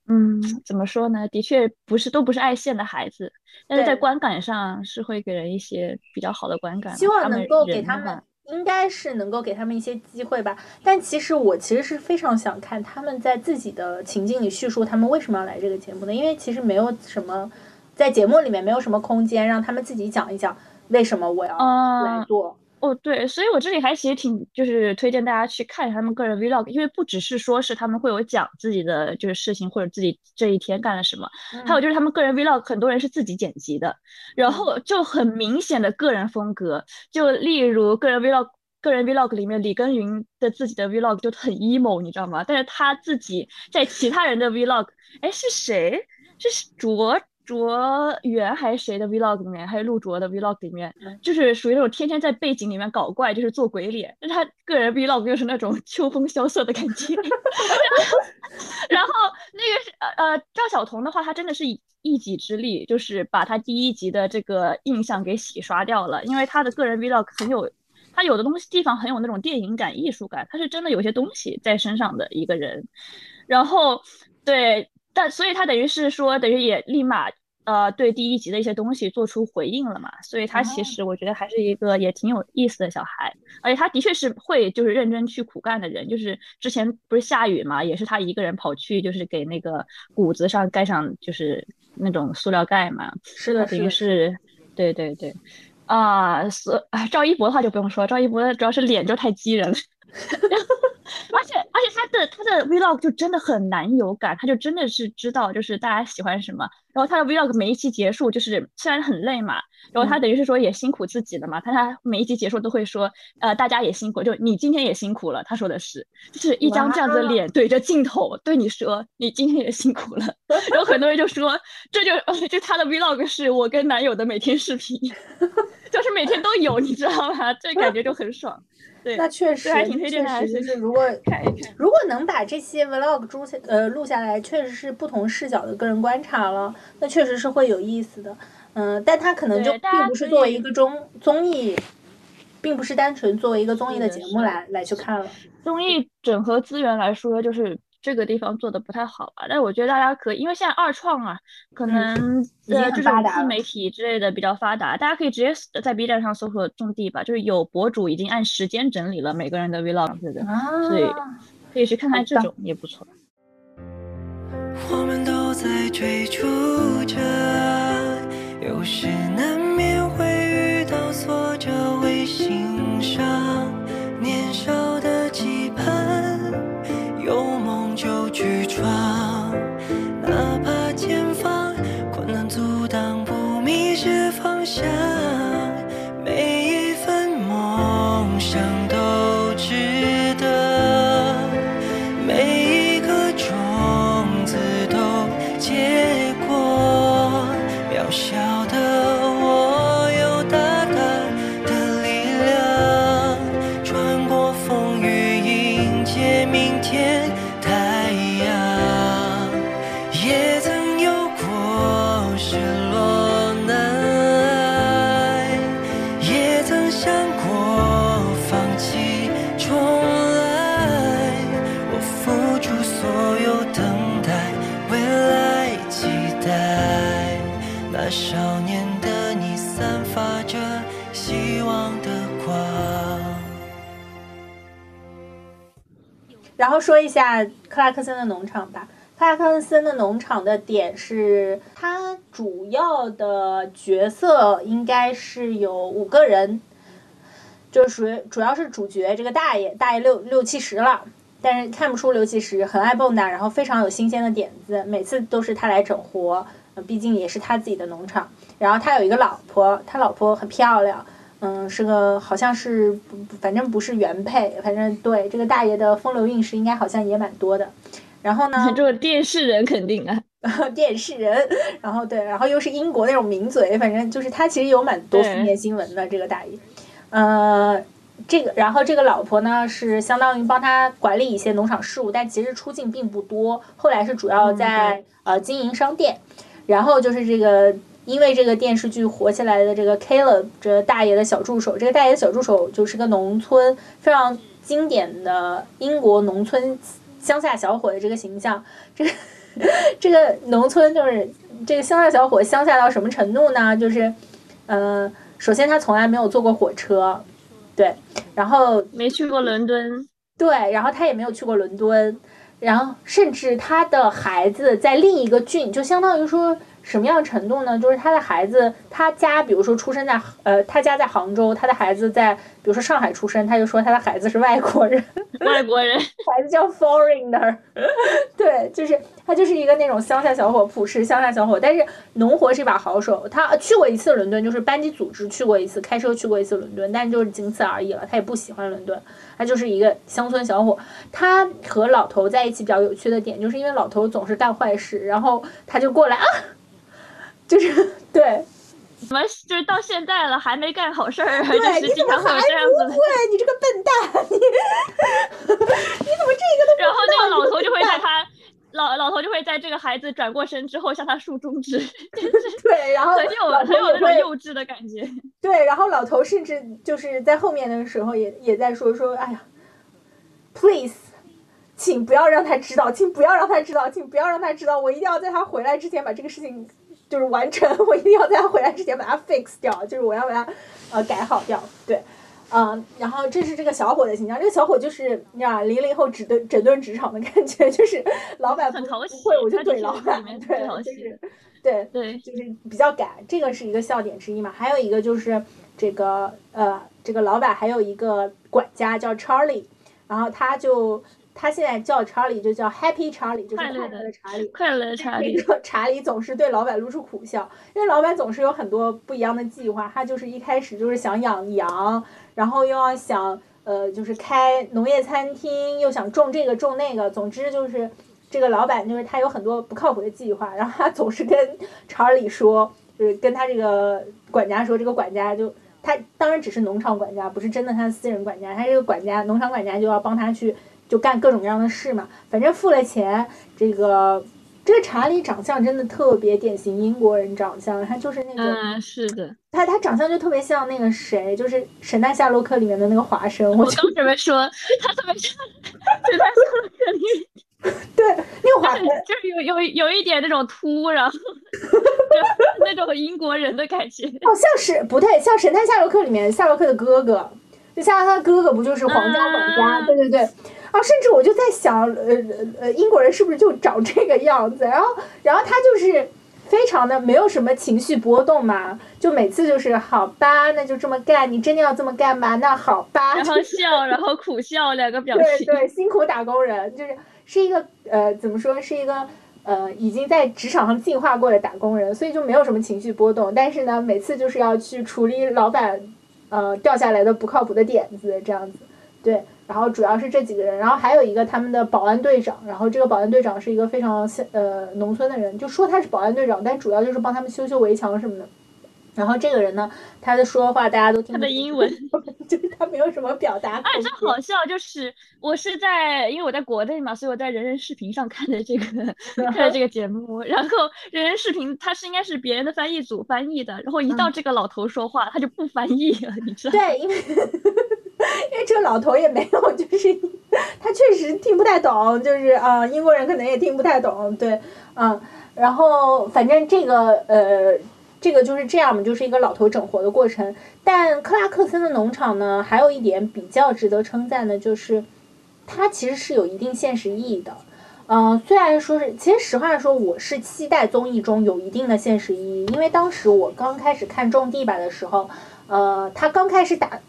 嗯，怎么说呢？的确不是，都不是爱现的孩子，但是在观感上是会给人一些比较好的观感。希望能够给他们，应该是能够给他们一些机会吧。但其实我其实是非常想看他们在自己的情境里叙述他们为什么要来这个节目的，因为其实没有什么在节目里面没有什么空间让他们自己讲一讲为什么我要来做。哦，对，所以我这里还其实挺就是推荐大家去看一下他们个人 vlog，因为不只是说是他们会有讲自己的就是事情或者自己这一天干了什么，还有就是他们个人 vlog，很多人是自己剪辑的，然后就很明显的个人风格，就例如个人 vlog，个人 vlog 里面李耕耘的自己的 vlog 就很 emo，你知道吗？但是他自己在其他人的 vlog，哎是谁？这是卓。卓源还是谁的 vlog 里面，还是陆卓的 vlog 里面，就是属于那种天天在背景里面搞怪，就是做鬼脸。但是他个人 vlog 又是那种 秋风萧瑟的感觉。然后那个是呃赵晓彤的话，他真的是以一己之力，就是把他第一集的这个印象给洗刷掉了，因为他的个人 vlog 很有他有的东西地方很有那种电影感、艺术感，他是真的有些东西在身上的一个人。然后对，但所以他等于是说，等于也立马。呃，对第一集的一些东西做出回应了嘛，所以他其实我觉得还是一个也挺有意思的小孩，而且他的确是会就是认真去苦干的人，就是之前不是下雨嘛，也是他一个人跑去就是给那个谷子上盖上就是那种塑料盖嘛，是的，等于是，对对对，啊，所赵一博的话就不用说，赵一博主要是脸就太激人了。而且而且他的他的 vlog 就真的很难有感，他就真的是知道就是大家喜欢什么，然后他的 vlog 每一期结束就是虽然很累嘛，然后他等于是说也辛苦自己了嘛，但他每一集结束都会说，呃，大家也辛苦，就你今天也辛苦了，他说的是，就是一张这样子的脸对着镜头对你说，你今天也辛苦了，然后很多人就说，这就 就他的 vlog 是我跟男友的每天视频，就是每天都有，你知道吗？这感觉就很爽。那确实，确实就是如果如果能把这些 vlog 录下呃录下来，确实是不同视角的个人观察了，那确实是会有意思的。嗯，但它可能就并不是作为一个综综艺，并不是单纯作为一个综艺的节目来来去看了。综艺整合资源来说，就是。这个地方做的不太好吧？但是我觉得大家可以，因为现在二创啊，可能呃这种自媒体之类的比较发达，大家可以直接在 B 站上搜索种地吧，就是有博主已经按时间整理了每个人的 vlog，对的，所以可以去看看这种也不错。我们都在追逐着，有时难免会遇到挫折，会心伤年少想然后说一下克拉克森的农场吧。克拉克森的农场的点是，它主要的角色应该是有五个人，就属于主要是主角这个大爷，大爷六六七十了，但是看不出六七十，很爱蹦跶，然后非常有新鲜的点子，每次都是他来整活，毕竟也是他自己的农场。然后他有一个老婆，他老婆很漂亮。嗯，是个好像是，反正不是原配，反正对这个大爷的风流韵事应该好像也蛮多的。然后呢，这个电视人肯定啊，电视人，然后对，然后又是英国那种名嘴，反正就是他其实有蛮多负面新闻的这个大爷。呃，这个然后这个老婆呢是相当于帮他管理一些农场事务，但其实出镜并不多。后来是主要在呃经营商店，然后就是这个。因为这个电视剧火起来的这个 Caleb 这大爷的小助手，这个大爷的小助手就是个农村非常经典的英国农村乡下小伙的这个形象。这个 这个农村就是这个乡下小伙，乡下到什么程度呢？就是，呃，首先他从来没有坐过火车，对，然后没去过伦敦，对，然后他也没有去过伦敦，然后甚至他的孩子在另一个郡，就相当于说。什么样程度呢？就是他的孩子，他家比如说出生在呃，他家在杭州，他的孩子在比如说上海出生，他就说他的孩子是外国人，外国人，孩子叫 foreigner，对，就是他就是一个那种乡下小伙，朴实乡下小伙，但是农活是一把好手。他去过一次伦敦，就是班级组织去过一次，开车去过一次伦敦，但就是仅此而已了。他也不喜欢伦敦，他就是一个乡村小伙。他和老头在一起比较有趣的点，就是因为老头总是干坏事，然后他就过来啊。就是对，怎么就是到现在了还没干好事儿？对，你怎么还不会？你这个笨蛋！你 你怎么这个都然后那个老头就会在他老老头就会会在这个孩子转过身之后向他竖中指，对，然后很有很有那种幼稚的感觉。对，然后老头甚至就是在后面的时候也也在说说，哎呀，please，请不要让他知道，请不要让他知道，请不要让他知道，我一定要在他回来之前把这个事情就是完成，我一定要在他回来之前把它 fix 掉，就是我要把它呃改好掉，对。嗯，然后这是这个小伙的形象，这个小伙就是你知道，零零后整顿整顿职场的感觉，就是老板不不会我就怼老板，对，就是对对，就是比较赶，这个是一个笑点之一嘛。还有一个就是这个呃，这个老板还有一个管家叫 Charlie，然后他就。他现在叫查理就叫 Happy 查理，就是快乐的查理。快乐的查理。查理总是对老板露出苦笑，因为老板总是有很多不一样的计划。他就是一开始就是想养羊，然后又要想呃，就是开农业餐厅，又想种这个种那个。总之就是这个老板就是他有很多不靠谱的计划，然后他总是跟查理说，就是跟他这个管家说，这个管家就他当然只是农场管家，不是真的他的私人管家。他这个管家，农场管家就要帮他去。就干各种各样的事嘛，反正付了钱，这个这个查理长相真的特别典型英国人长相，他就是那个，嗯，是的，他他长相就特别像那个谁，就是《神探夏洛克》里面的那个华生。我刚准备说他特别像《神探夏洛克》里，对，那个华生就是有有有一点那种秃，然后 那种英国人的感觉，好像是不对，像《神探夏洛克》里面夏洛克的哥哥，就像他哥哥不就是皇家管家？对对对。啊，甚至我就在想，呃呃，英国人是不是就长这个样子？然后，然后他就是非常的没有什么情绪波动嘛，就每次就是好吧，那就这么干，你真的要这么干吗？那好吧，然后笑，然后苦笑两个表情。对对，辛苦打工人，就是是一个呃，怎么说，是一个呃，已经在职场上进化过的打工人，所以就没有什么情绪波动。但是呢，每次就是要去处理老板呃掉下来的不靠谱的点子，这样子，对。然后主要是这几个人，然后还有一个他们的保安队长，然后这个保安队长是一个非常呃农村的人，就说他是保安队长，但主要就是帮他们修修围墙什么的。然后这个人呢，他的说话大家都听。他的英文 就是他没有什么表达。哎，真好笑！就是我是在，因为我在国内嘛，所以我在人人视频上看的这个 看的这个节目。然后人人视频他是应该是别人的翻译组翻译的，然后一到这个老头说话，他就不翻译了，你知道？对，因为。因为这个老头也没有，就是他确实听不太懂，就是啊，英国人可能也听不太懂，对，嗯，然后反正这个呃，这个就是这样嘛，就是一个老头整活的过程。但克拉克森的农场呢，还有一点比较值得称赞的，就是它其实是有一定现实意义的。嗯，虽然说是，其实实话说，我是期待综艺中有一定的现实意义，因为当时我刚开始看种地吧的时候，呃，他刚开始打。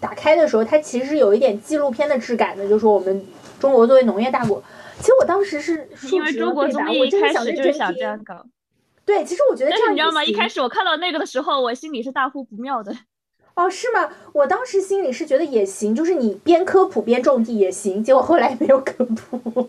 打开的时候，它其实是有一点纪录片的质感的，就是说我们中国作为农业大国，其实我当时是因为中国综艺一开始就是想这样搞。对，其实我觉得这样你知道吗？一开始我看到那个的时候，我心里是大呼不妙的。哦，是吗？我当时心里是觉得也行，就是你边科普边种地也行。结果后来没有科普。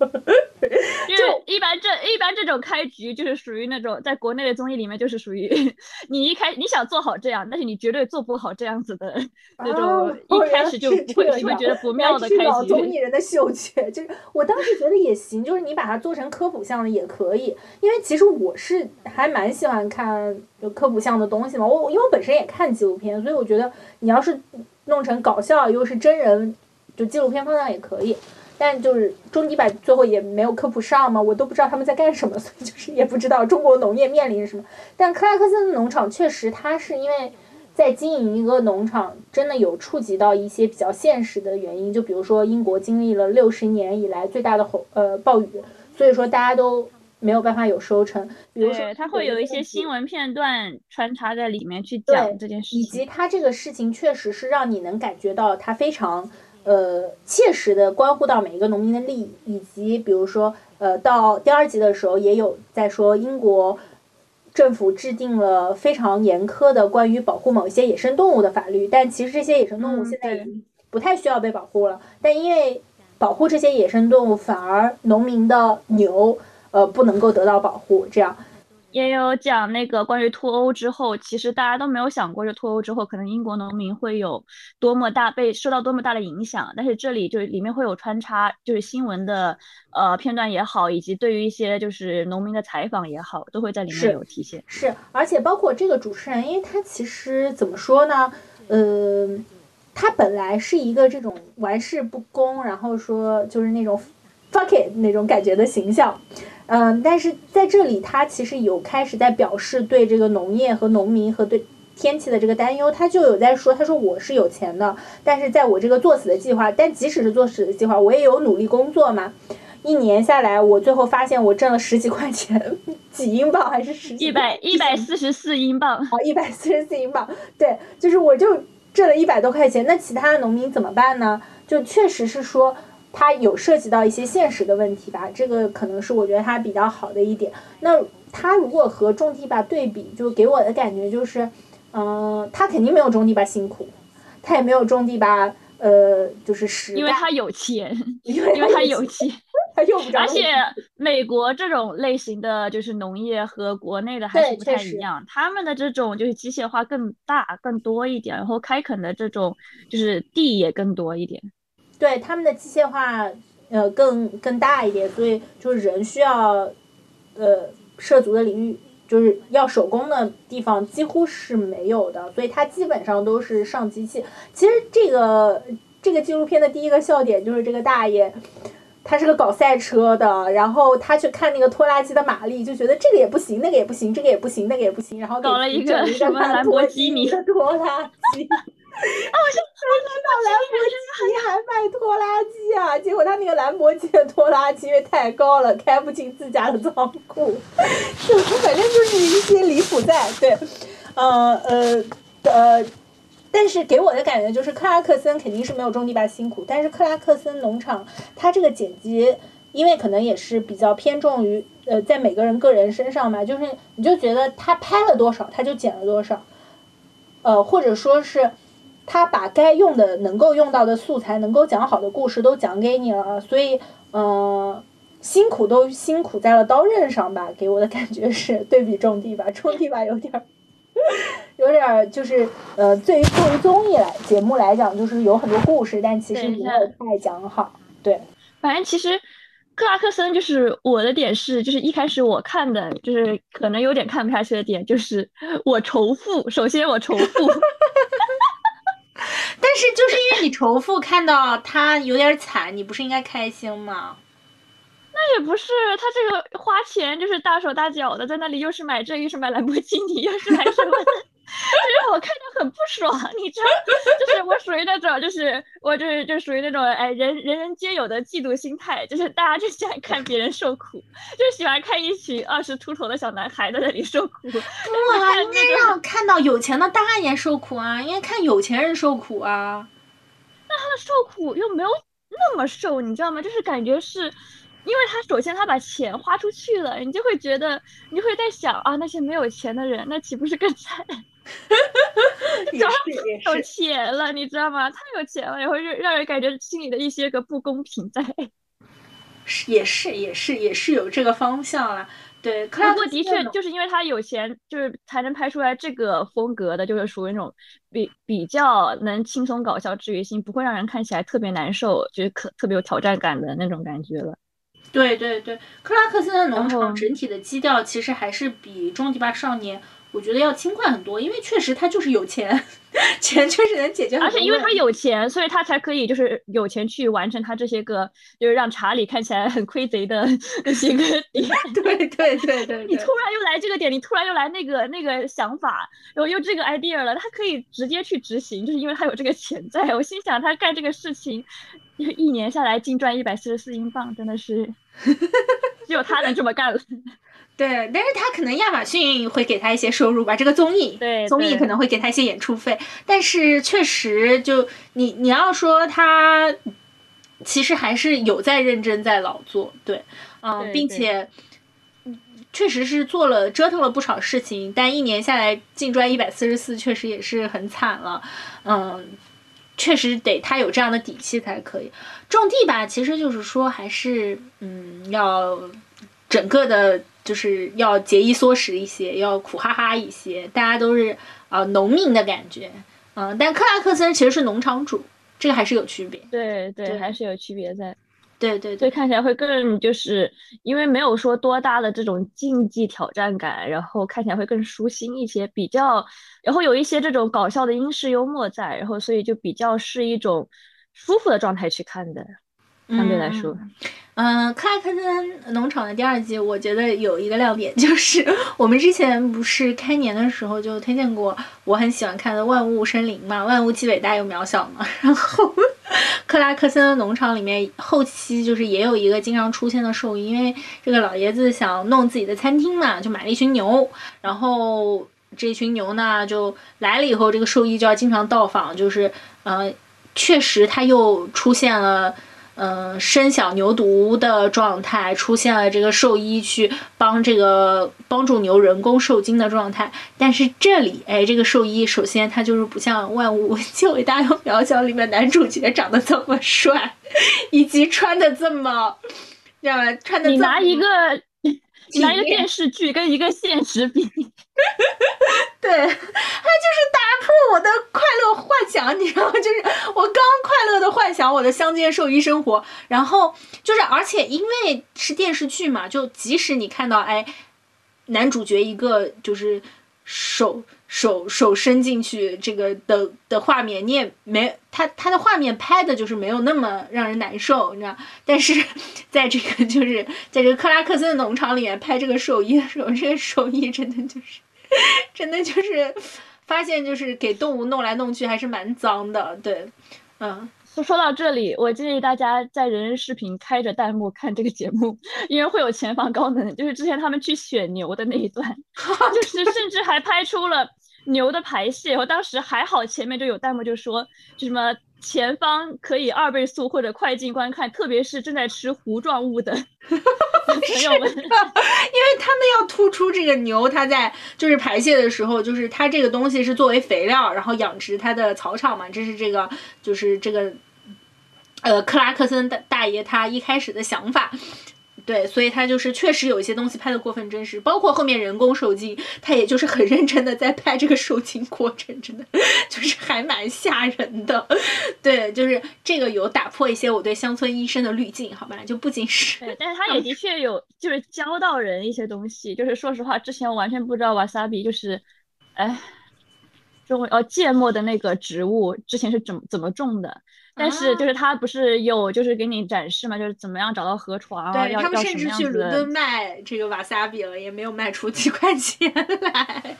就一般这种开局就是属于那种在国内的综艺里面就是属于 你一开你想做好这样，但是你绝对做不好这样子的那种，一开始就会会觉得不妙的开局。老综艺人的嗅觉，就是我当时觉得也行，就是你把它做成科普项的也可以，因为其实我是还蛮喜欢看科普项的东西嘛。我因为我本身也看纪录片，所以我觉得。你要是弄成搞笑又是真人，就纪录片方向也可以，但就是中底版最后也没有科普上嘛，我都不知道他们在干什么，所以就是也不知道中国农业面临着什么。但克拉克森的农场确实，它是因为在经营一个农场，真的有触及到一些比较现实的原因，就比如说英国经历了六十年以来最大的洪呃暴雨，所以说大家都。没有办法有收成，比如说他会有一些新闻片段穿插在里面去讲这件事情，以及他这个事情确实是让你能感觉到他非常呃切实的关乎到每一个农民的利益，以及比如说呃到第二集的时候也有在说英国政府制定了非常严苛的关于保护某一些野生动物的法律，但其实这些野生动物现在已经不太需要被保护了，但因为保护这些野生动物，反而农民的牛。呃，不能够得到保护，这样，也有讲那个关于脱欧之后，其实大家都没有想过，就脱欧之后可能英国农民会有多么大被受到多么大的影响。但是这里就是里面会有穿插，就是新闻的呃片段也好，以及对于一些就是农民的采访也好，都会在里面有体现。是，而且包括这个主持人，因为他其实怎么说呢？嗯，他本来是一个这种玩世不恭，然后说就是那种 fuck it 那种感觉的形象。嗯，但是在这里，他其实有开始在表示对这个农业和农民和对天气的这个担忧。他就有在说，他说我是有钱的，但是在我这个作死的计划，但即使是作死的计划，我也有努力工作嘛。一年下来，我最后发现我挣了十几块钱，几英镑还是十一百一百四十四英镑？哦，一百四十四英镑。对，就是我就挣了一百多块钱。那其他的农民怎么办呢？就确实是说。它有涉及到一些现实的问题吧，这个可能是我觉得它比较好的一点。那它如果和种地吧对比，就给我的感觉就是，嗯，它肯定没有种地吧辛苦，它也没有种地吧，呃，就是实。因为它有钱，因为它有钱，它用不着。而且美国这种类型的就是农业和国内的还是不太一样，他们的这种就是机械化更大更多一点，然后开垦的这种就是地也更多一点。对他们的机械化，呃，更更大一点，所以就是人需要，呃，涉足的领域就是要手工的地方几乎是没有的，所以它基本上都是上机器。其实这个这个纪录片的第一个笑点就是这个大爷，他是个搞赛车的，然后他去看那个拖拉机的马力，就觉得这个也不行，那个也不行，这个也不行，那个也不行，然后搞了一个什么兰博基尼的拖拉机。哦，是难道兰博基尼还卖拖拉机啊？结果他那个兰博基尼的拖拉机因为太高了，开不进自家的仓库，就反正就是一些离谱在。对，呃呃呃，但是给我的感觉就是克拉克森肯定是没有种地吧辛苦，但是克拉克森农场它这个剪辑，因为可能也是比较偏重于呃在每个人个人身上嘛，就是你就觉得他拍了多少他就剪了多少，呃或者说是。他把该用的、能够用到的素材、能够讲好的故事都讲给你了，所以，嗯，辛苦都辛苦在了刀刃上吧。给我的感觉是，对比种地吧，种地吧有点儿，有点儿就是，呃，对于作为综艺来节目来讲，就是有很多故事，但其实没有太讲好。对，反正其实克拉克森就是我的点是，就是一开始我看的，就是可能有点看不下去的点，就是我仇富。首先我仇富。但是就是因为你仇富，看到他有点惨，你不是应该开心吗？那也不是，他这个花钱就是大手大脚的，在那里又是买这，又是买兰博基尼，又是买什么？就是我看着很不爽，你知道，就是我属于那种，就是我就是就属于那种，哎，人人人皆有的嫉妒心态，就是大家就喜欢看别人受苦，就喜欢看一群二十出头的小男孩在那里受苦。不啊，应该让看到有钱的大爷受苦啊，应该看有钱人受苦啊。那他的受苦又没有那么受，你知道吗？就是感觉是。因为他首先他把钱花出去了，你就会觉得，你会在想啊，那些没有钱的人，那岂不是更惨？也是有钱了，你知道吗？太有钱了，也会让人感觉心里的一些个不公平在。是，也是，也是，也是有这个方向了。对，不过的确就是因为他有钱，就是才能拍出来这个风格的，就是属于那种比比较能轻松搞笑、治愈性，不会让人看起来特别难受，就是可特别有挑战感的那种感觉了。对对对，克拉克森的农场整体的基调其实还是比《终极吧少年》。我觉得要轻快很多，因为确实他就是有钱，钱确实能解决。而且因为他有钱，所以他才可以就是有钱去完成他这些个，就是让查理看起来很亏贼的 那些个 点。对对对对。你突然又来这个点，你突然又来那个那个想法，然后又这个 idea 了，他可以直接去执行，就是因为他有这个钱在。我心想他干这个事情，一年下来净赚一百四十四英镑，真的是只有他能这么干了。对，但是他可能亚马逊会给他一些收入吧，这个综艺，对，综艺可能会给他一些演出费。但是确实，就你你要说他，其实还是有在认真在劳作，对，嗯，并且确实是做了折腾了不少事情，但一年下来净赚一百四十四，确实也是很惨了，嗯，确实得他有这样的底气才可以种地吧。其实就是说，还是嗯，要整个的。就是要节衣缩食一些，要苦哈哈一些，大家都是啊农民的感觉，嗯，但克拉克森其实是农场主，这个还是有区别。对对，还是有区别在。对对对，看起来会更就是因为没有说多大的这种竞技挑战感，然后看起来会更舒心一些，比较，然后有一些这种搞笑的英式幽默在，然后所以就比较是一种舒服的状态去看的。相对来说，嗯，嗯克拉克森农场的第二季，我觉得有一个亮点，就是 我们之前不是开年的时候就推荐过我很喜欢看的《万物生灵》嘛，万物既伟大又渺小嘛。然后 克拉克森农场里面后期就是也有一个经常出现的兽医，因为这个老爷子想弄自己的餐厅嘛，就买了一群牛，然后这群牛呢就来了以后，这个兽医就要经常到访，就是呃，确实他又出现了。嗯，生小牛犊的状态出现了，这个兽医去帮这个帮助牛人工受精的状态。但是这里，哎，这个兽医首先他就是不像《万物 皆伟大又渺小》里面男主角长得这么帅，以及穿的这么，知道吧？穿的你拿一个。拿一个电视剧跟一个现实比，对，他就是打破我的快乐幻想，你知道吗？就是我刚快乐的幻想我的乡间兽医生活，然后就是，而且因为是电视剧嘛，就即使你看到哎，男主角一个就是手。手手伸进去，这个的的画面你也没他他的画面拍的就是没有那么让人难受，你知道？但是在这个就是在这个克拉克森农场里面拍这个兽医的时候，这个兽医真的就是真的就是发现就是给动物弄来弄去还是蛮脏的，对，嗯。说到这里，我建议大家在人人视频开着弹幕看这个节目，因为会有前方高能，就是之前他们去选牛的那一段，就是甚至还拍出了。牛的排泄，我当时还好，前面就有弹幕就说，就什么前方可以二倍速或者快进观看，特别是正在吃糊状物的 朋友们，因为他们要突出这个牛，它在就是排泄的时候，就是它这个东西是作为肥料，然后养殖它的草场嘛，这是这个就是这个，呃，克拉克森大大爷他一开始的想法。对，所以他就是确实有一些东西拍的过分真实，包括后面人工受精，他也就是很认真的在拍这个受精过程，真的就是还蛮吓人的。对，就是这个有打破一些我对乡村医生的滤镜，好吧？就不仅是，但是他也的确有就是教到人一些东西，就是说实话，之前我完全不知道瓦萨比就是，哎，中呃芥末的那个植物之前是怎么怎么种的。但是就是他不是有就是给你展示嘛，就是怎么样找到河床，对他们甚至去伦敦卖这个瓦萨比了，也没有卖出几块钱来。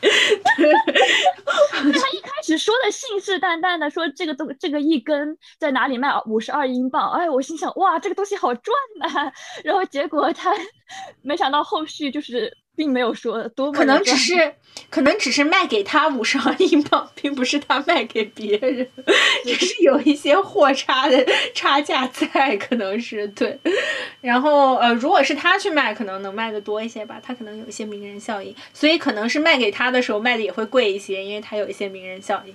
他一开始说的信誓旦旦的说这个东这个一根在哪里卖五十二英镑，哎，我心想哇这个东西好赚呐，然后结果他 没想到后续就是。并没有说多，可能只是可能只是卖给他五十万英镑，并不是他卖给别人，只是有一些货差的差价在，可能是对。然后呃，如果是他去卖，可能能卖的多一些吧，他可能有一些名人效应，所以可能是卖给他的时候卖的也会贵一些，因为他有一些名人效应。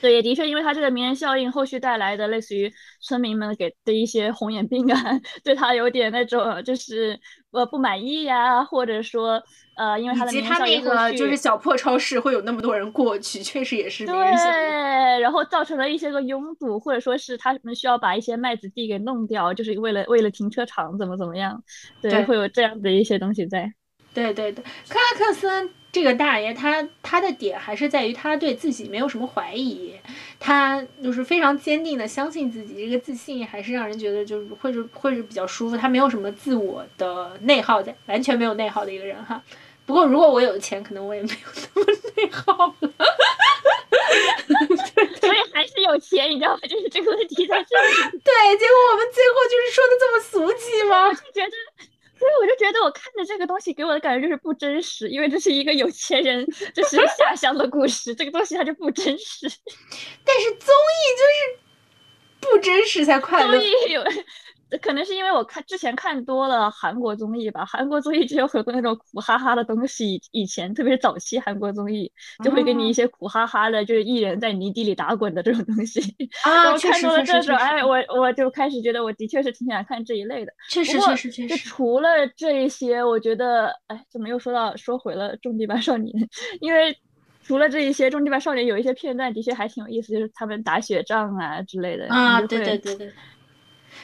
对，也的确，因为他这个名人效应，后续带来的类似于村民们给的一些红眼病啊，对他有点那种就是呃不满意呀，或者说呃，因为他的名人效应，那个就是小破超市会有那么多人过去，确实也是对，然后造成了一些个拥堵，或者说是他们需要把一些麦子地给弄掉，就是为了为了停车场怎么怎么样，对，会有这样的一些东西在。对对对，克拉克森这个大爷，他他的点还是在于他对自己没有什么怀疑，他就是非常坚定的相信自己，这个自信还是让人觉得就是会是会是比较舒服，他没有什么自我的内耗在，完全没有内耗的一个人哈。不过如果我有钱，可能我也没有那么内耗了。所以还是有钱，你知道吗？就是这个问题在这里。对，结果我们最后就是说的这么俗气吗？我就觉得。所以我就觉得我看着这个东西给我的感觉就是不真实，因为这是一个有钱人就是下乡的故事，这个东西它就不真实。但是综艺就是不真实才快乐。综艺有，可能是因为我看之前看多了韩国综艺吧，韩国综艺就有很多那种苦哈哈的东西。以前特别是早期韩国综艺，就会给你一些苦哈哈的，就是艺人在泥地里打滚的这种东西。啊，我看多了这种，哎，我我就开始觉得我的确是挺想看这一类的。确实，确实，确实。除了这一些，我觉得，哎，怎么又说到说回了《种地吧少年》？因为除了这一些，《种地吧少年》有一些片段的确还挺有意思，就是他们打雪仗啊之类的。啊，对对对对。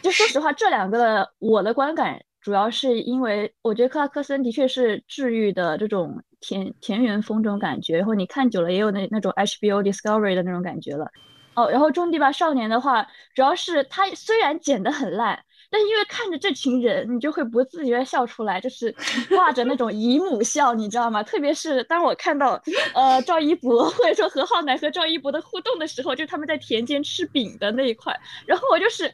就说实话，这两个的我的观感主要是因为我觉得克拉克森的确是治愈的这种田田园风这种感觉，然后你看久了也有那那种 HBO Discovery 的那种感觉了。哦，然后《种地吧少年》的话，主要是他虽然剪得很烂，但是因为看着这群人，你就会不自觉笑出来，就是挂着那种姨母笑，你知道吗？特别是当我看到呃赵一博或者说何浩南和赵一博的互动的时候，就他们在田间吃饼的那一块，然后我就是。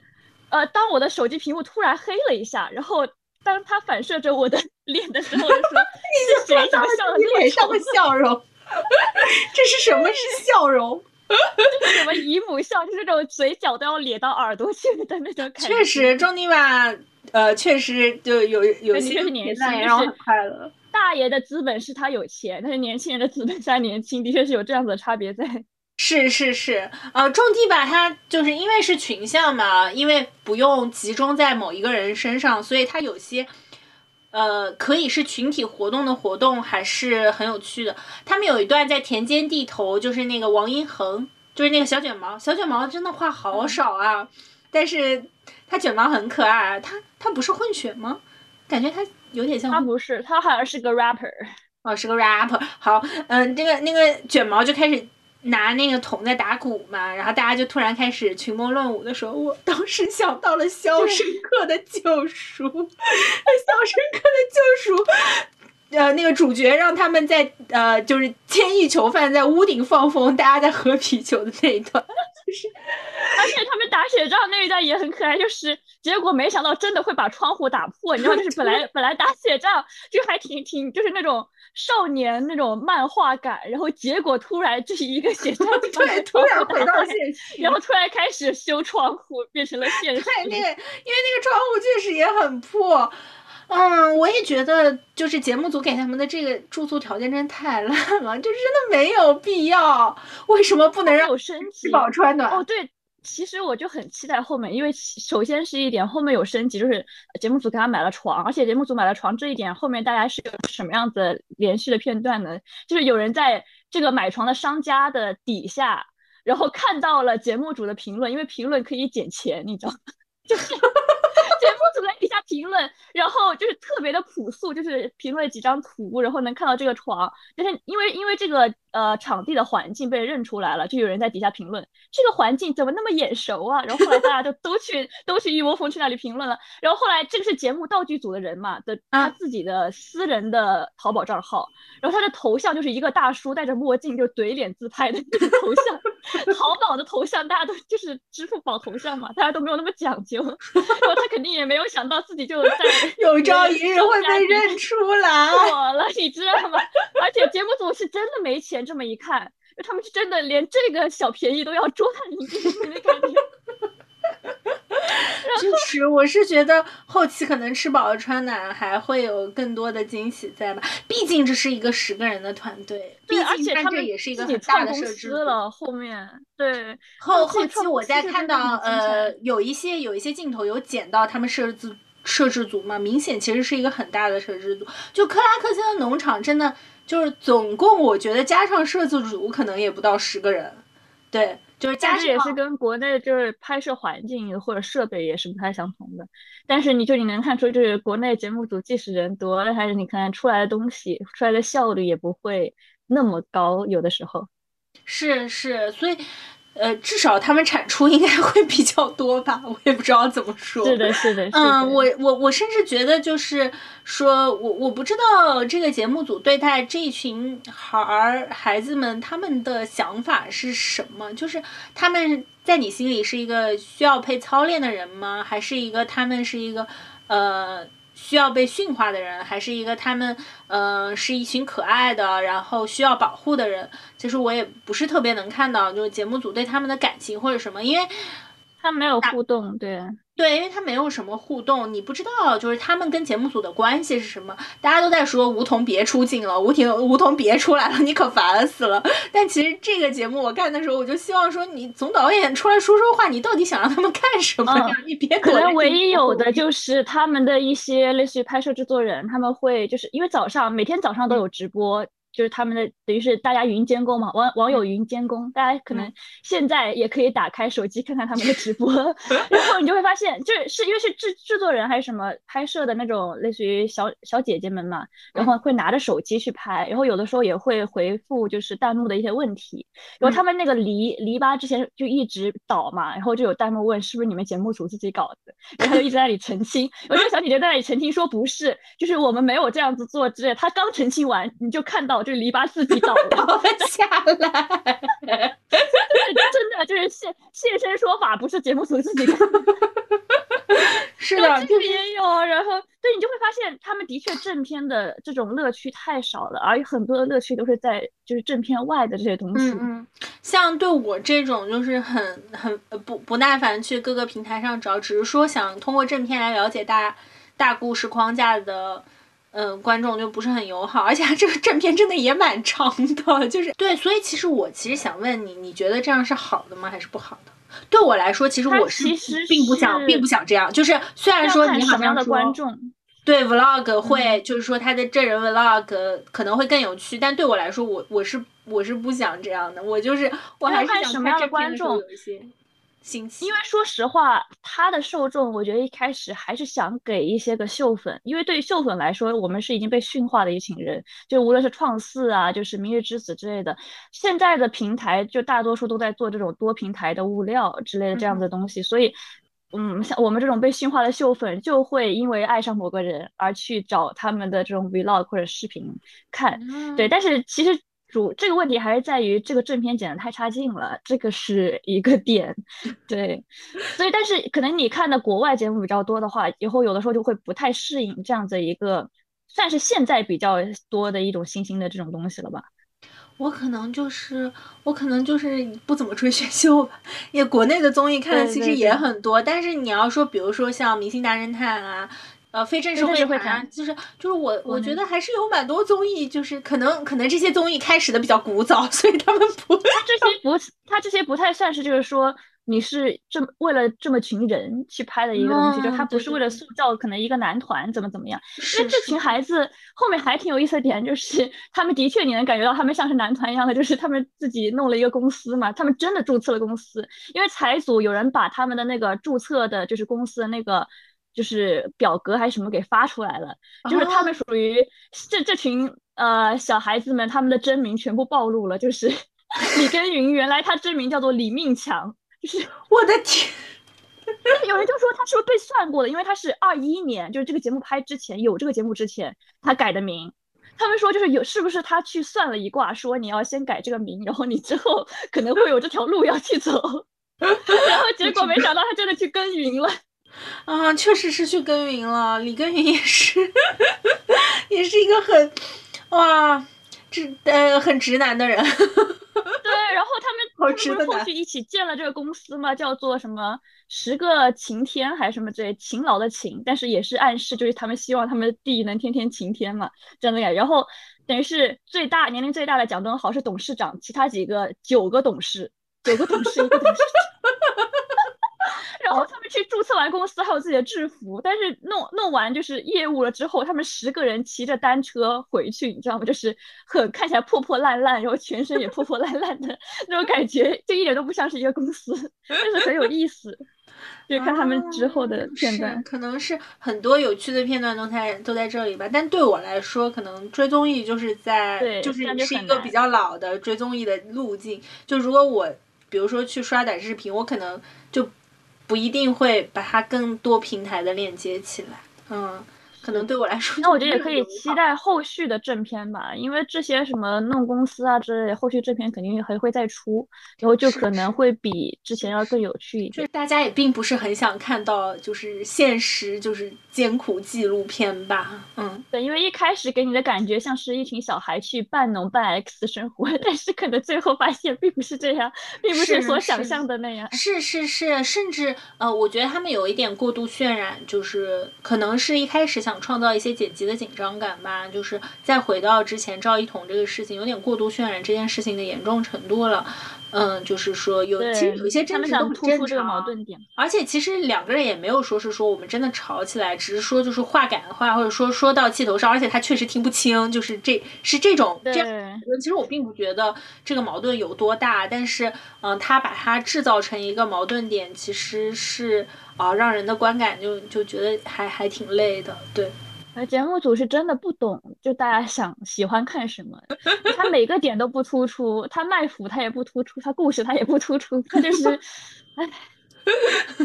呃，当我的手机屏幕突然黑了一下，然后当它反射着我的 脸的时候，我就说：“你是谁？怎么笑的脸上的笑容？这是什么？是笑容？什么姨母笑？就是那种嘴角都要咧到耳朵去的那种感觉。”确实，中尼吧，呃，确实就有有些年轻，然后很快乐。大爷的资本是他有钱，但是年轻人的资本是他年轻，的确是有这样子的差别在。是是是，呃，种地吧，它就是因为是群像嘛，因为不用集中在某一个人身上，所以它有些，呃，可以是群体活动的活动，还是很有趣的。他们有一段在田间地头，就是那个王一恒，就是那个小卷毛，小卷毛真的话好少啊，但是他卷毛很可爱。他他不是混血吗？感觉他有点像。他不是，他好像是个 rapper。哦，是个 rapper。好，嗯，这个那个卷毛就开始。拿那个桶在打鼓嘛，然后大家就突然开始群魔乱舞的时候，我当时想到了《肖申克的救赎》，《肖申克的救赎》，呃，那个主角让他们在呃，就是千亿囚犯在屋顶放风，大家在喝啤酒的那一段，就是，而且他们打雪仗那一段也很可爱，就是结果没想到真的会把窗户打破，你知道，就是本来 本来打雪仗就还挺挺，就是那种。少年那种漫画感，然后结果突然这是一个写照，对，突然回到现实，然后突然开始修窗户，变成了现实。对，那个因为那个窗户确实也很破，嗯，我也觉得就是节目组给他们的这个住宿条件真的太烂了，就是真的没有必要，为什么不能让吃饱穿暖？哦，对。其实我就很期待后面，因为首先是一点后面有升级，就是节目组给他买了床，而且节目组买了床这一点后面大家是有什么样子连续的片段呢？就是有人在这个买床的商家的底下，然后看到了节目组的评论，因为评论可以减钱，你知道吗？就是。节目组在底下评论，然后就是特别的朴素，就是评论几张图，然后能看到这个床，但是因为因为这个呃场地的环境被认出来了，就有人在底下评论这个环境怎么那么眼熟啊？然后后来大家就都去都去一窝蜂去那里评论了，然后后来这个是节目道具组的人嘛的他自己的私人的淘宝账号，然后他的头像就是一个大叔戴着墨镜就怼脸自拍的那个头像，淘宝的头像大家都就是支付宝头像嘛，大家都没有那么讲究，然后他肯定。也没有想到自己就在 有朝一日会被认出来 我了，你知道吗？而且节目组是真的没钱，这么一看，他们是真的连这个小便宜都要赚一笔的感觉。就是，我是觉得后期可能吃饱了穿暖，还会有更多的惊喜在吧？毕竟这是一个十个人的团队，对，而且他们也是一个很大的设置了。后面对后后期我在看到呃有一些有一些镜头有剪到他们设置摄制组嘛，明显其实是一个很大的摄制组。就克拉克森的农场真的就是总共我觉得加上摄制组可能也不到十个人，对。就是加之也是跟国内就是拍摄环境或者设备也是不太相同的，但是你就你能看出，就是国内节目组即使人多，还是你看出来的东西出来的效率也不会那么高，有的时候。是是，所以。呃，至少他们产出应该会比较多吧，我也不知道怎么说。是的，是的。嗯，我我我甚至觉得就是说，我我不知道这个节目组对待这一群孩儿孩子们他们的想法是什么？就是他们在你心里是一个需要被操练的人吗？还是一个他们是一个呃？需要被驯化的人，还是一个他们，嗯，是一群可爱的，然后需要保护的人。其实我也不是特别能看到，就是节目组对他们的感情或者什么，因为他没有互动，对，对，因为他没有什么互动，你不知道就是他们跟节目组的关系是什么。大家都在说吴彤别出镜了，吴婷吴彤别出来了，你可烦死了。但其实这个节目我看的时候，我就希望说你总导演出来说说话，你到底想让他们干什么呀？你别可能唯一有的就是他们的一些类似于拍摄制作人，他们会就是因为早上每天早上都有直播。就是他们的等于是大家云监工嘛，网网友云监工，大家可能现在也可以打开手机看看他们的直播，然后你就会发现，就是是因为是制制作人还是什么拍摄的那种类似于小小姐姐们嘛，然后会拿着手机去拍，然后有的时候也会回复就是弹幕的一些问题，然后他们那个篱篱笆之前就一直倒嘛，然后就有弹幕问是不是你们节目组自己搞的，然后他就一直在那里澄清，有这个小姐姐在那里澄清说不是，就是我们没有这样子做之类，她刚澄清完你就看到。就篱笆自己倒 倒下来，真的就是现现身说法，不是节目组自己干。是的，这个也有。然后，对你就会发现，他们的确正片的这种乐趣太少了，而很多的乐趣都是在就是正片外的这些东西。嗯嗯，像对我这种就是很很不不耐烦去各个平台上找，只是说想通过正片来了解大大故事框架的。嗯，观众就不是很友好，而且这个正片真的也蛮长的，就是对，所以其实我其实想问你，你觉得这样是好的吗，还是不好的？对我来说，其实我是并不想，并不想这样。就是虽然说你好像说对 vlog 会，就是说他的真人 vlog 可能会更有趣，但对我来说，我我是我是不想这样的，我就是我还是想什么样的观众。因为说实话，他的受众，我觉得一开始还是想给一些个秀粉，因为对于秀粉来说，我们是已经被驯化的一群人，就无论是创四啊，就是明日之子之类的，现在的平台就大多数都在做这种多平台的物料之类的这样的东西，所以，嗯，像我们这种被驯化的秀粉，就会因为爱上某个人而去找他们的这种 vlog 或者视频看，对，但是其实。主这个问题还是在于这个正片剪的太差劲了，这个是一个点，对，所以但是可能你看的国外节目比较多的话，以后有的时候就会不太适应这样子一个，算是现在比较多的一种新兴的这种东西了吧。我可能就是我可能就是不怎么追选秀吧，也国内的综艺看的其实也很多，但是你要说比如说像《明星大侦探》啊。呃，非正式会谈，就是就是我我觉得还是有蛮多综艺，就是可能可能这些综艺开始的比较古早，所以他们不，他这些不，他这些不太算是，就是说你是这么为了这么群人去拍的一个东西，就他不是为了塑造可能一个男团怎么怎么样，因为这群孩子后面还挺有意思的点，就是他们的确你能感觉到他们像是男团一样的，就是他们自己弄了一个公司嘛，他们真的注册了公司，因为财组有人把他们的那个注册的就是公司的那个。就是表格还是什么给发出来了，就是他们属于这这群呃小孩子们，他们的真名全部暴露了，就是 李根云，原来他真名叫做李命强，就是 我的天，有人就说他是不是被算过的，因为他是二一年，就是这个节目拍之前有这个节目之前他改的名，他们说就是有是不是他去算了一卦，说你要先改这个名，然后你之后可能会有这条路要去走，然后结果没想到他真的去耕耘了。啊，确实是去耕耘了。李耕耘也是，也是一个很哇直呃很直男的人。对，然后他们好直的后续一起建了这个公司嘛，叫做什么十个晴天还是什么之类，勤劳的勤，但是也是暗示就是他们希望他们的地能天天晴天嘛，这样的感觉。然后等于是最大年龄最大的蒋敦豪是董事长，其他几个九个董事，九个董事一个董事长。然后他们去注册完公司，还有自己的制服，但是弄弄完就是业务了之后，他们十个人骑着单车回去，你知道吗？就是很看起来破破烂烂，然后全身也破破烂烂的 那种感觉，就一点都不像是一个公司，但是很有意思。就看他们之后的片段，可能是很多有趣的片段都在都在这里吧。但对我来说，可能追综艺就是在就是是一个比较老的追综艺的路径。就如果我比如说去刷短视频，我可能就。不一定会把它更多平台的链接起来，嗯，可能对我来说，那我觉得也可以期待后续的正片吧，因为这些什么弄公司啊之类的，后续正片肯定还会再出，然后就可能会比之前要更有趣一点。就是大家也并不是很想看到就是现实就是艰苦纪录片吧，嗯，对，因为一开始给你的感觉像是一群小孩去半农半 X 生活，但是可能最后发现并不是这样，并不是所想象的那样。是是是，甚至呃，我觉得他们有一点过度渲染，就是可能是一开始想创造一些剪辑的紧张感吧，就是再回到之前赵一彤这个事情，有点过度渲染这件事情的严重程度了。嗯，就是说有其实有一些争执都很正常，而且其实两个人也没有说是说我们真的吵起来，只是说就是话赶话，或者说说到气头上，而且他确实听不清，就是这是这种这样。其实我并不觉得这个矛盾有多大，但是嗯，他把它制造成一个矛盾点，其实是啊，让人的观感就就觉得还还挺累的，对。节目组是真的不懂，就大家想喜欢看什么，他每个点都不突出，他卖腐他也不突出，他故事他也不突出，他就是，唉，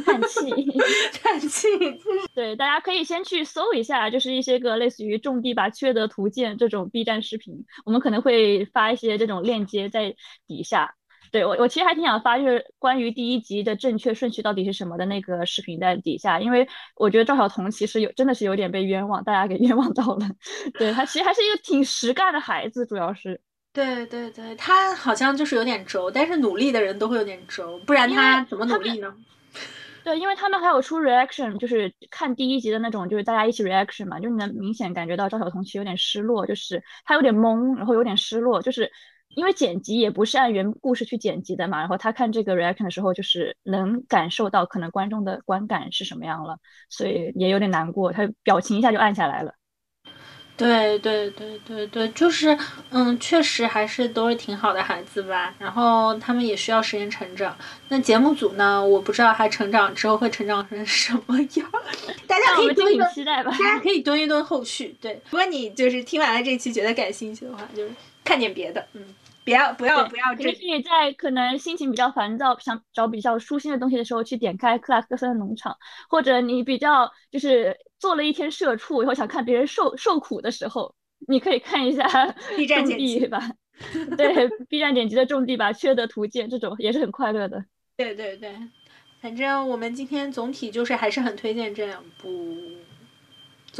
叹气，叹气。对，大家可以先去搜一下，就是一些个类似于种地吧缺德图鉴这种 B 站视频，我们可能会发一些这种链接在底下。对我，我其实还挺想发，就是关于第一集的正确顺序到底是什么的那个视频在底下，因为我觉得赵小彤其实有真的是有点被冤枉，大家给 冤枉到了。对他其实还是一个挺实干的孩子，主要是。对对对，他好像就是有点轴，但是努力的人都会有点轴，不然他怎么努力呢？对，因为他们还有出 reaction，就是看第一集的那种，就是大家一起 reaction 嘛，就能明显感觉到赵小彤其实有点失落，就是他有点懵，然后有点失落，就是。因为剪辑也不是按原故事去剪辑的嘛，然后他看这个 reaction 的时候，就是能感受到可能观众的观感是什么样了，所以也有点难过，他表情一下就暗下来了。对对对对对，就是嗯，确实还是都是挺好的孩子吧，然后他们也需要时间成长。那节目组呢，我不知道他成长之后会成长成什么样，大家可以蹲一蹲，大家可以蹲一蹲后续。对，如果你就是听完了这期觉得感兴趣的话，就是看点别的，嗯。不要不要不要！就是你在可能心情比较烦躁，想找比较舒心的东西的时候，去点开克拉克森的农场，或者你比较就是做了一天社畜以后想看别人受受苦的时候，你可以看一下 B 站种地吧。对，B 站剪辑的种地吧，缺德图鉴这种也是很快乐的。对对对，反正我们今天总体就是还是很推荐这两部。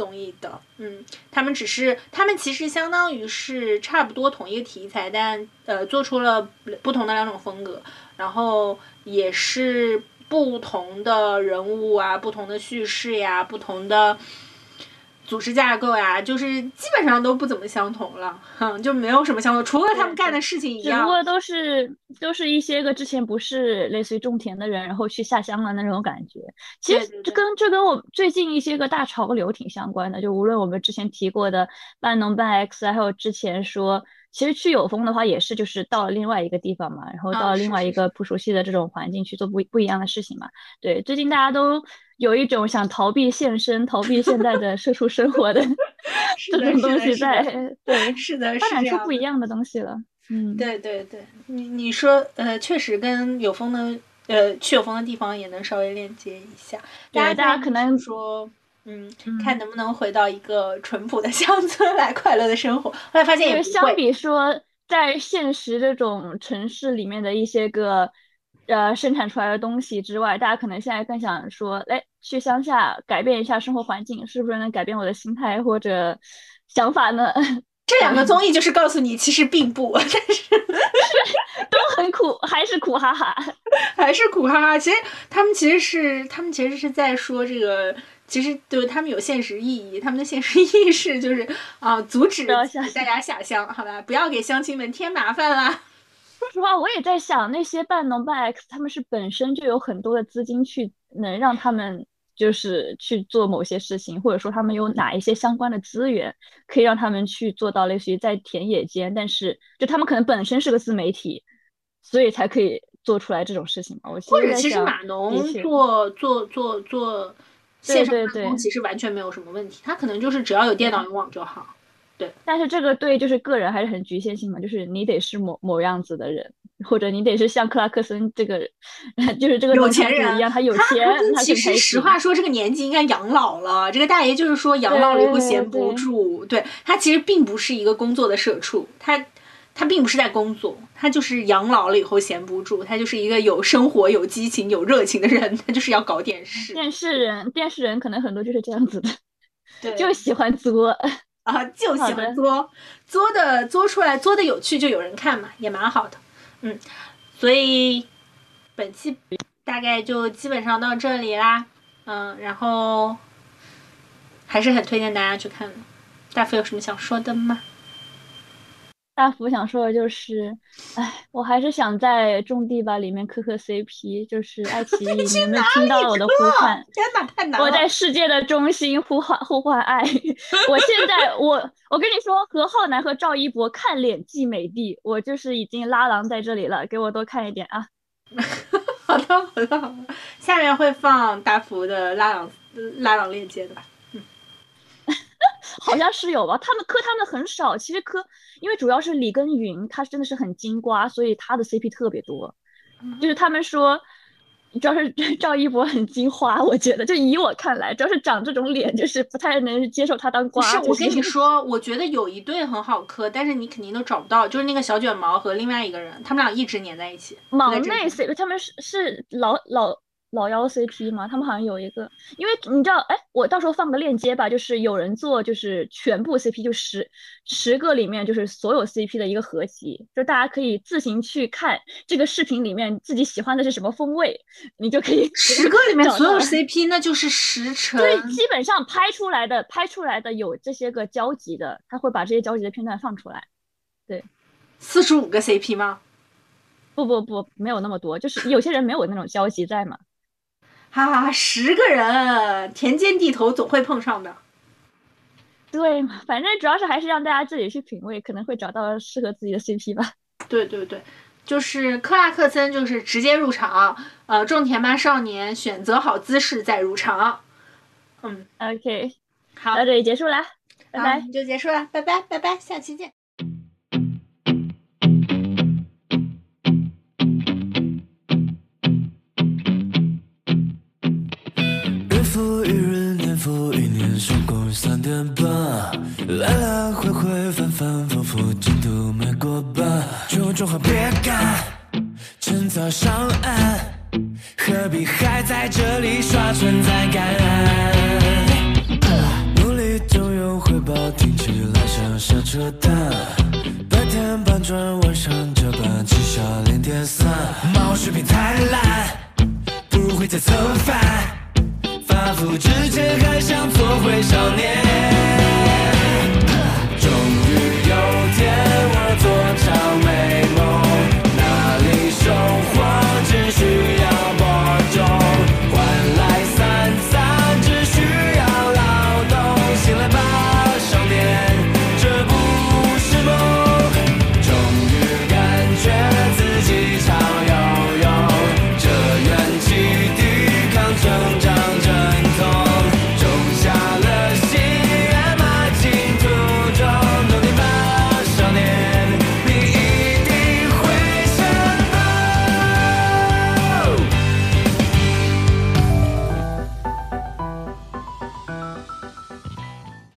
综艺的，嗯，他们只是，他们其实相当于是差不多同一个题材，但呃，做出了不同的两种风格，然后也是不同的人物啊，不同的叙事呀，不同的。组织架构呀，就是基本上都不怎么相同了，哼，就没有什么相同，除了他们干的事情一样。只不过都是都是一些个之前不是类似于种田的人，然后去下乡了那种感觉。其实这跟这跟我最近一些个大潮流挺相关的，就无论我们之前提过的半农半 X，还有之前说。其实去有风的话，也是就是到了另外一个地方嘛，然后到了另外一个不熟悉的这种环境去做不不一样的事情嘛。对，最近大家都有一种想逃避现身、逃避现在的社畜生活的 这种东西在，对，是的，发展出不一样的东西了。嗯，对对对，你你说呃，确实跟有风的呃去有风的地方也能稍微链接一下。对，大家可能说。嗯，看能不能回到一个淳朴的乡村来快乐的生活。后来发现也相比说在现实这种城市里面的一些个呃生产出来的东西之外，大家可能现在更想说，哎，去乡下改变一下生活环境，是不是能改变我的心态或者想法呢？这两个综艺就是告诉你，其实并不，但是 都很苦，还是苦哈哈，还是苦哈哈。其实他们其实是他们其实是在说这个。其实对他们有现实意义，他们的现实意义是就是啊，阻止大家下乡，好吧，不要给乡亲们添麻烦啦。说实话，我也在想，那些半农半 X，他们是本身就有很多的资金去能让他们就是去做某些事情，或者说他们有哪一些相关的资源可以让他们去做到类似于在田野间，但是就他们可能本身是个自媒体，所以才可以做出来这种事情嘛。我或者其实码农做做做做。线上办公其实完全没有什么问题，他可能就是只要有电脑有网就好。对，但是这个对就是个人还是很局限性嘛，就是你得是某某样子的人，或者你得是像克拉克森这个，就是这个有钱人一样，他有钱，他其实实话说，这个年纪应该养老了。这个大爷就是说养老了以后闲不住，对他其实并不是一个工作的社畜，他他并不是在工作，他就是养老了以后闲不住，他就是一个有生活、有激情、有热情的人，他就是要搞点事。电视人，电视人可能很多就是这样子的，对，就喜欢作啊，就喜欢作，作的作出来，作的有趣，就有人看嘛，也蛮好的。嗯，所以本期大概就基本上到这里啦。嗯，然后还是很推荐大家去看的。大福有什么想说的吗？大福想说的就是，哎，我还是想在种地吧里面磕磕 CP，就是爱奇艺，你有没有听到了我的呼唤？天哪，太难了！我在世界的中心呼唤呼唤爱。我现在我我跟你说，何浩南和赵一博看脸即美帝，我就是已经拉郎在这里了，给我多看一点啊！好的好的好的，下面会放大福的拉郎拉郎链接的吧？嗯 好像是有吧，他们磕他们很少，其实磕，因为主要是李跟云，他真的是很金瓜，所以他的 CP 特别多。就是他们说，主要是 赵一博很金花，我觉得，就以我看来，主要是长这种脸，就是不太能接受他当瓜。是，我跟你说，我觉得有一对很好磕，但是你肯定都找不到，就是那个小卷毛和另外一个人，他们俩一直粘在一起。忙内 CP，他们是是老老。老妖 CP 吗？他们好像有一个，因为你知道，哎，我到时候放个链接吧，就是有人做，就是全部 CP，就十十个里面，就是所有 CP 的一个合集，就大家可以自行去看这个视频里面自己喜欢的是什么风味，你就可以十个里面所有 CP，那就是十成。对，基本上拍出来的拍出来的有这些个交集的，他会把这些交集的片段放出来。对，四十五个 CP 吗？不不不，没有那么多，就是有些人没有那种交集在嘛。哈哈，十个人，田间地头总会碰上的。对嘛，反正主要是还是让大家自己去品味，可能会找到适合自己的 CP 吧。对对对，就是克拉克森，就是直接入场。呃，种田吧少年，选择好姿势再入场。嗯，OK，好，到这里结束了，拜拜，就结束了，拜拜，拜拜，下期见。上岸，何必还在这里刷存在感？努力总有回报，听起来像瞎扯淡。白天搬砖，晚上加班，绩效零点三。猫水平太烂，不如回家蹭饭。发福之前还想做回少年。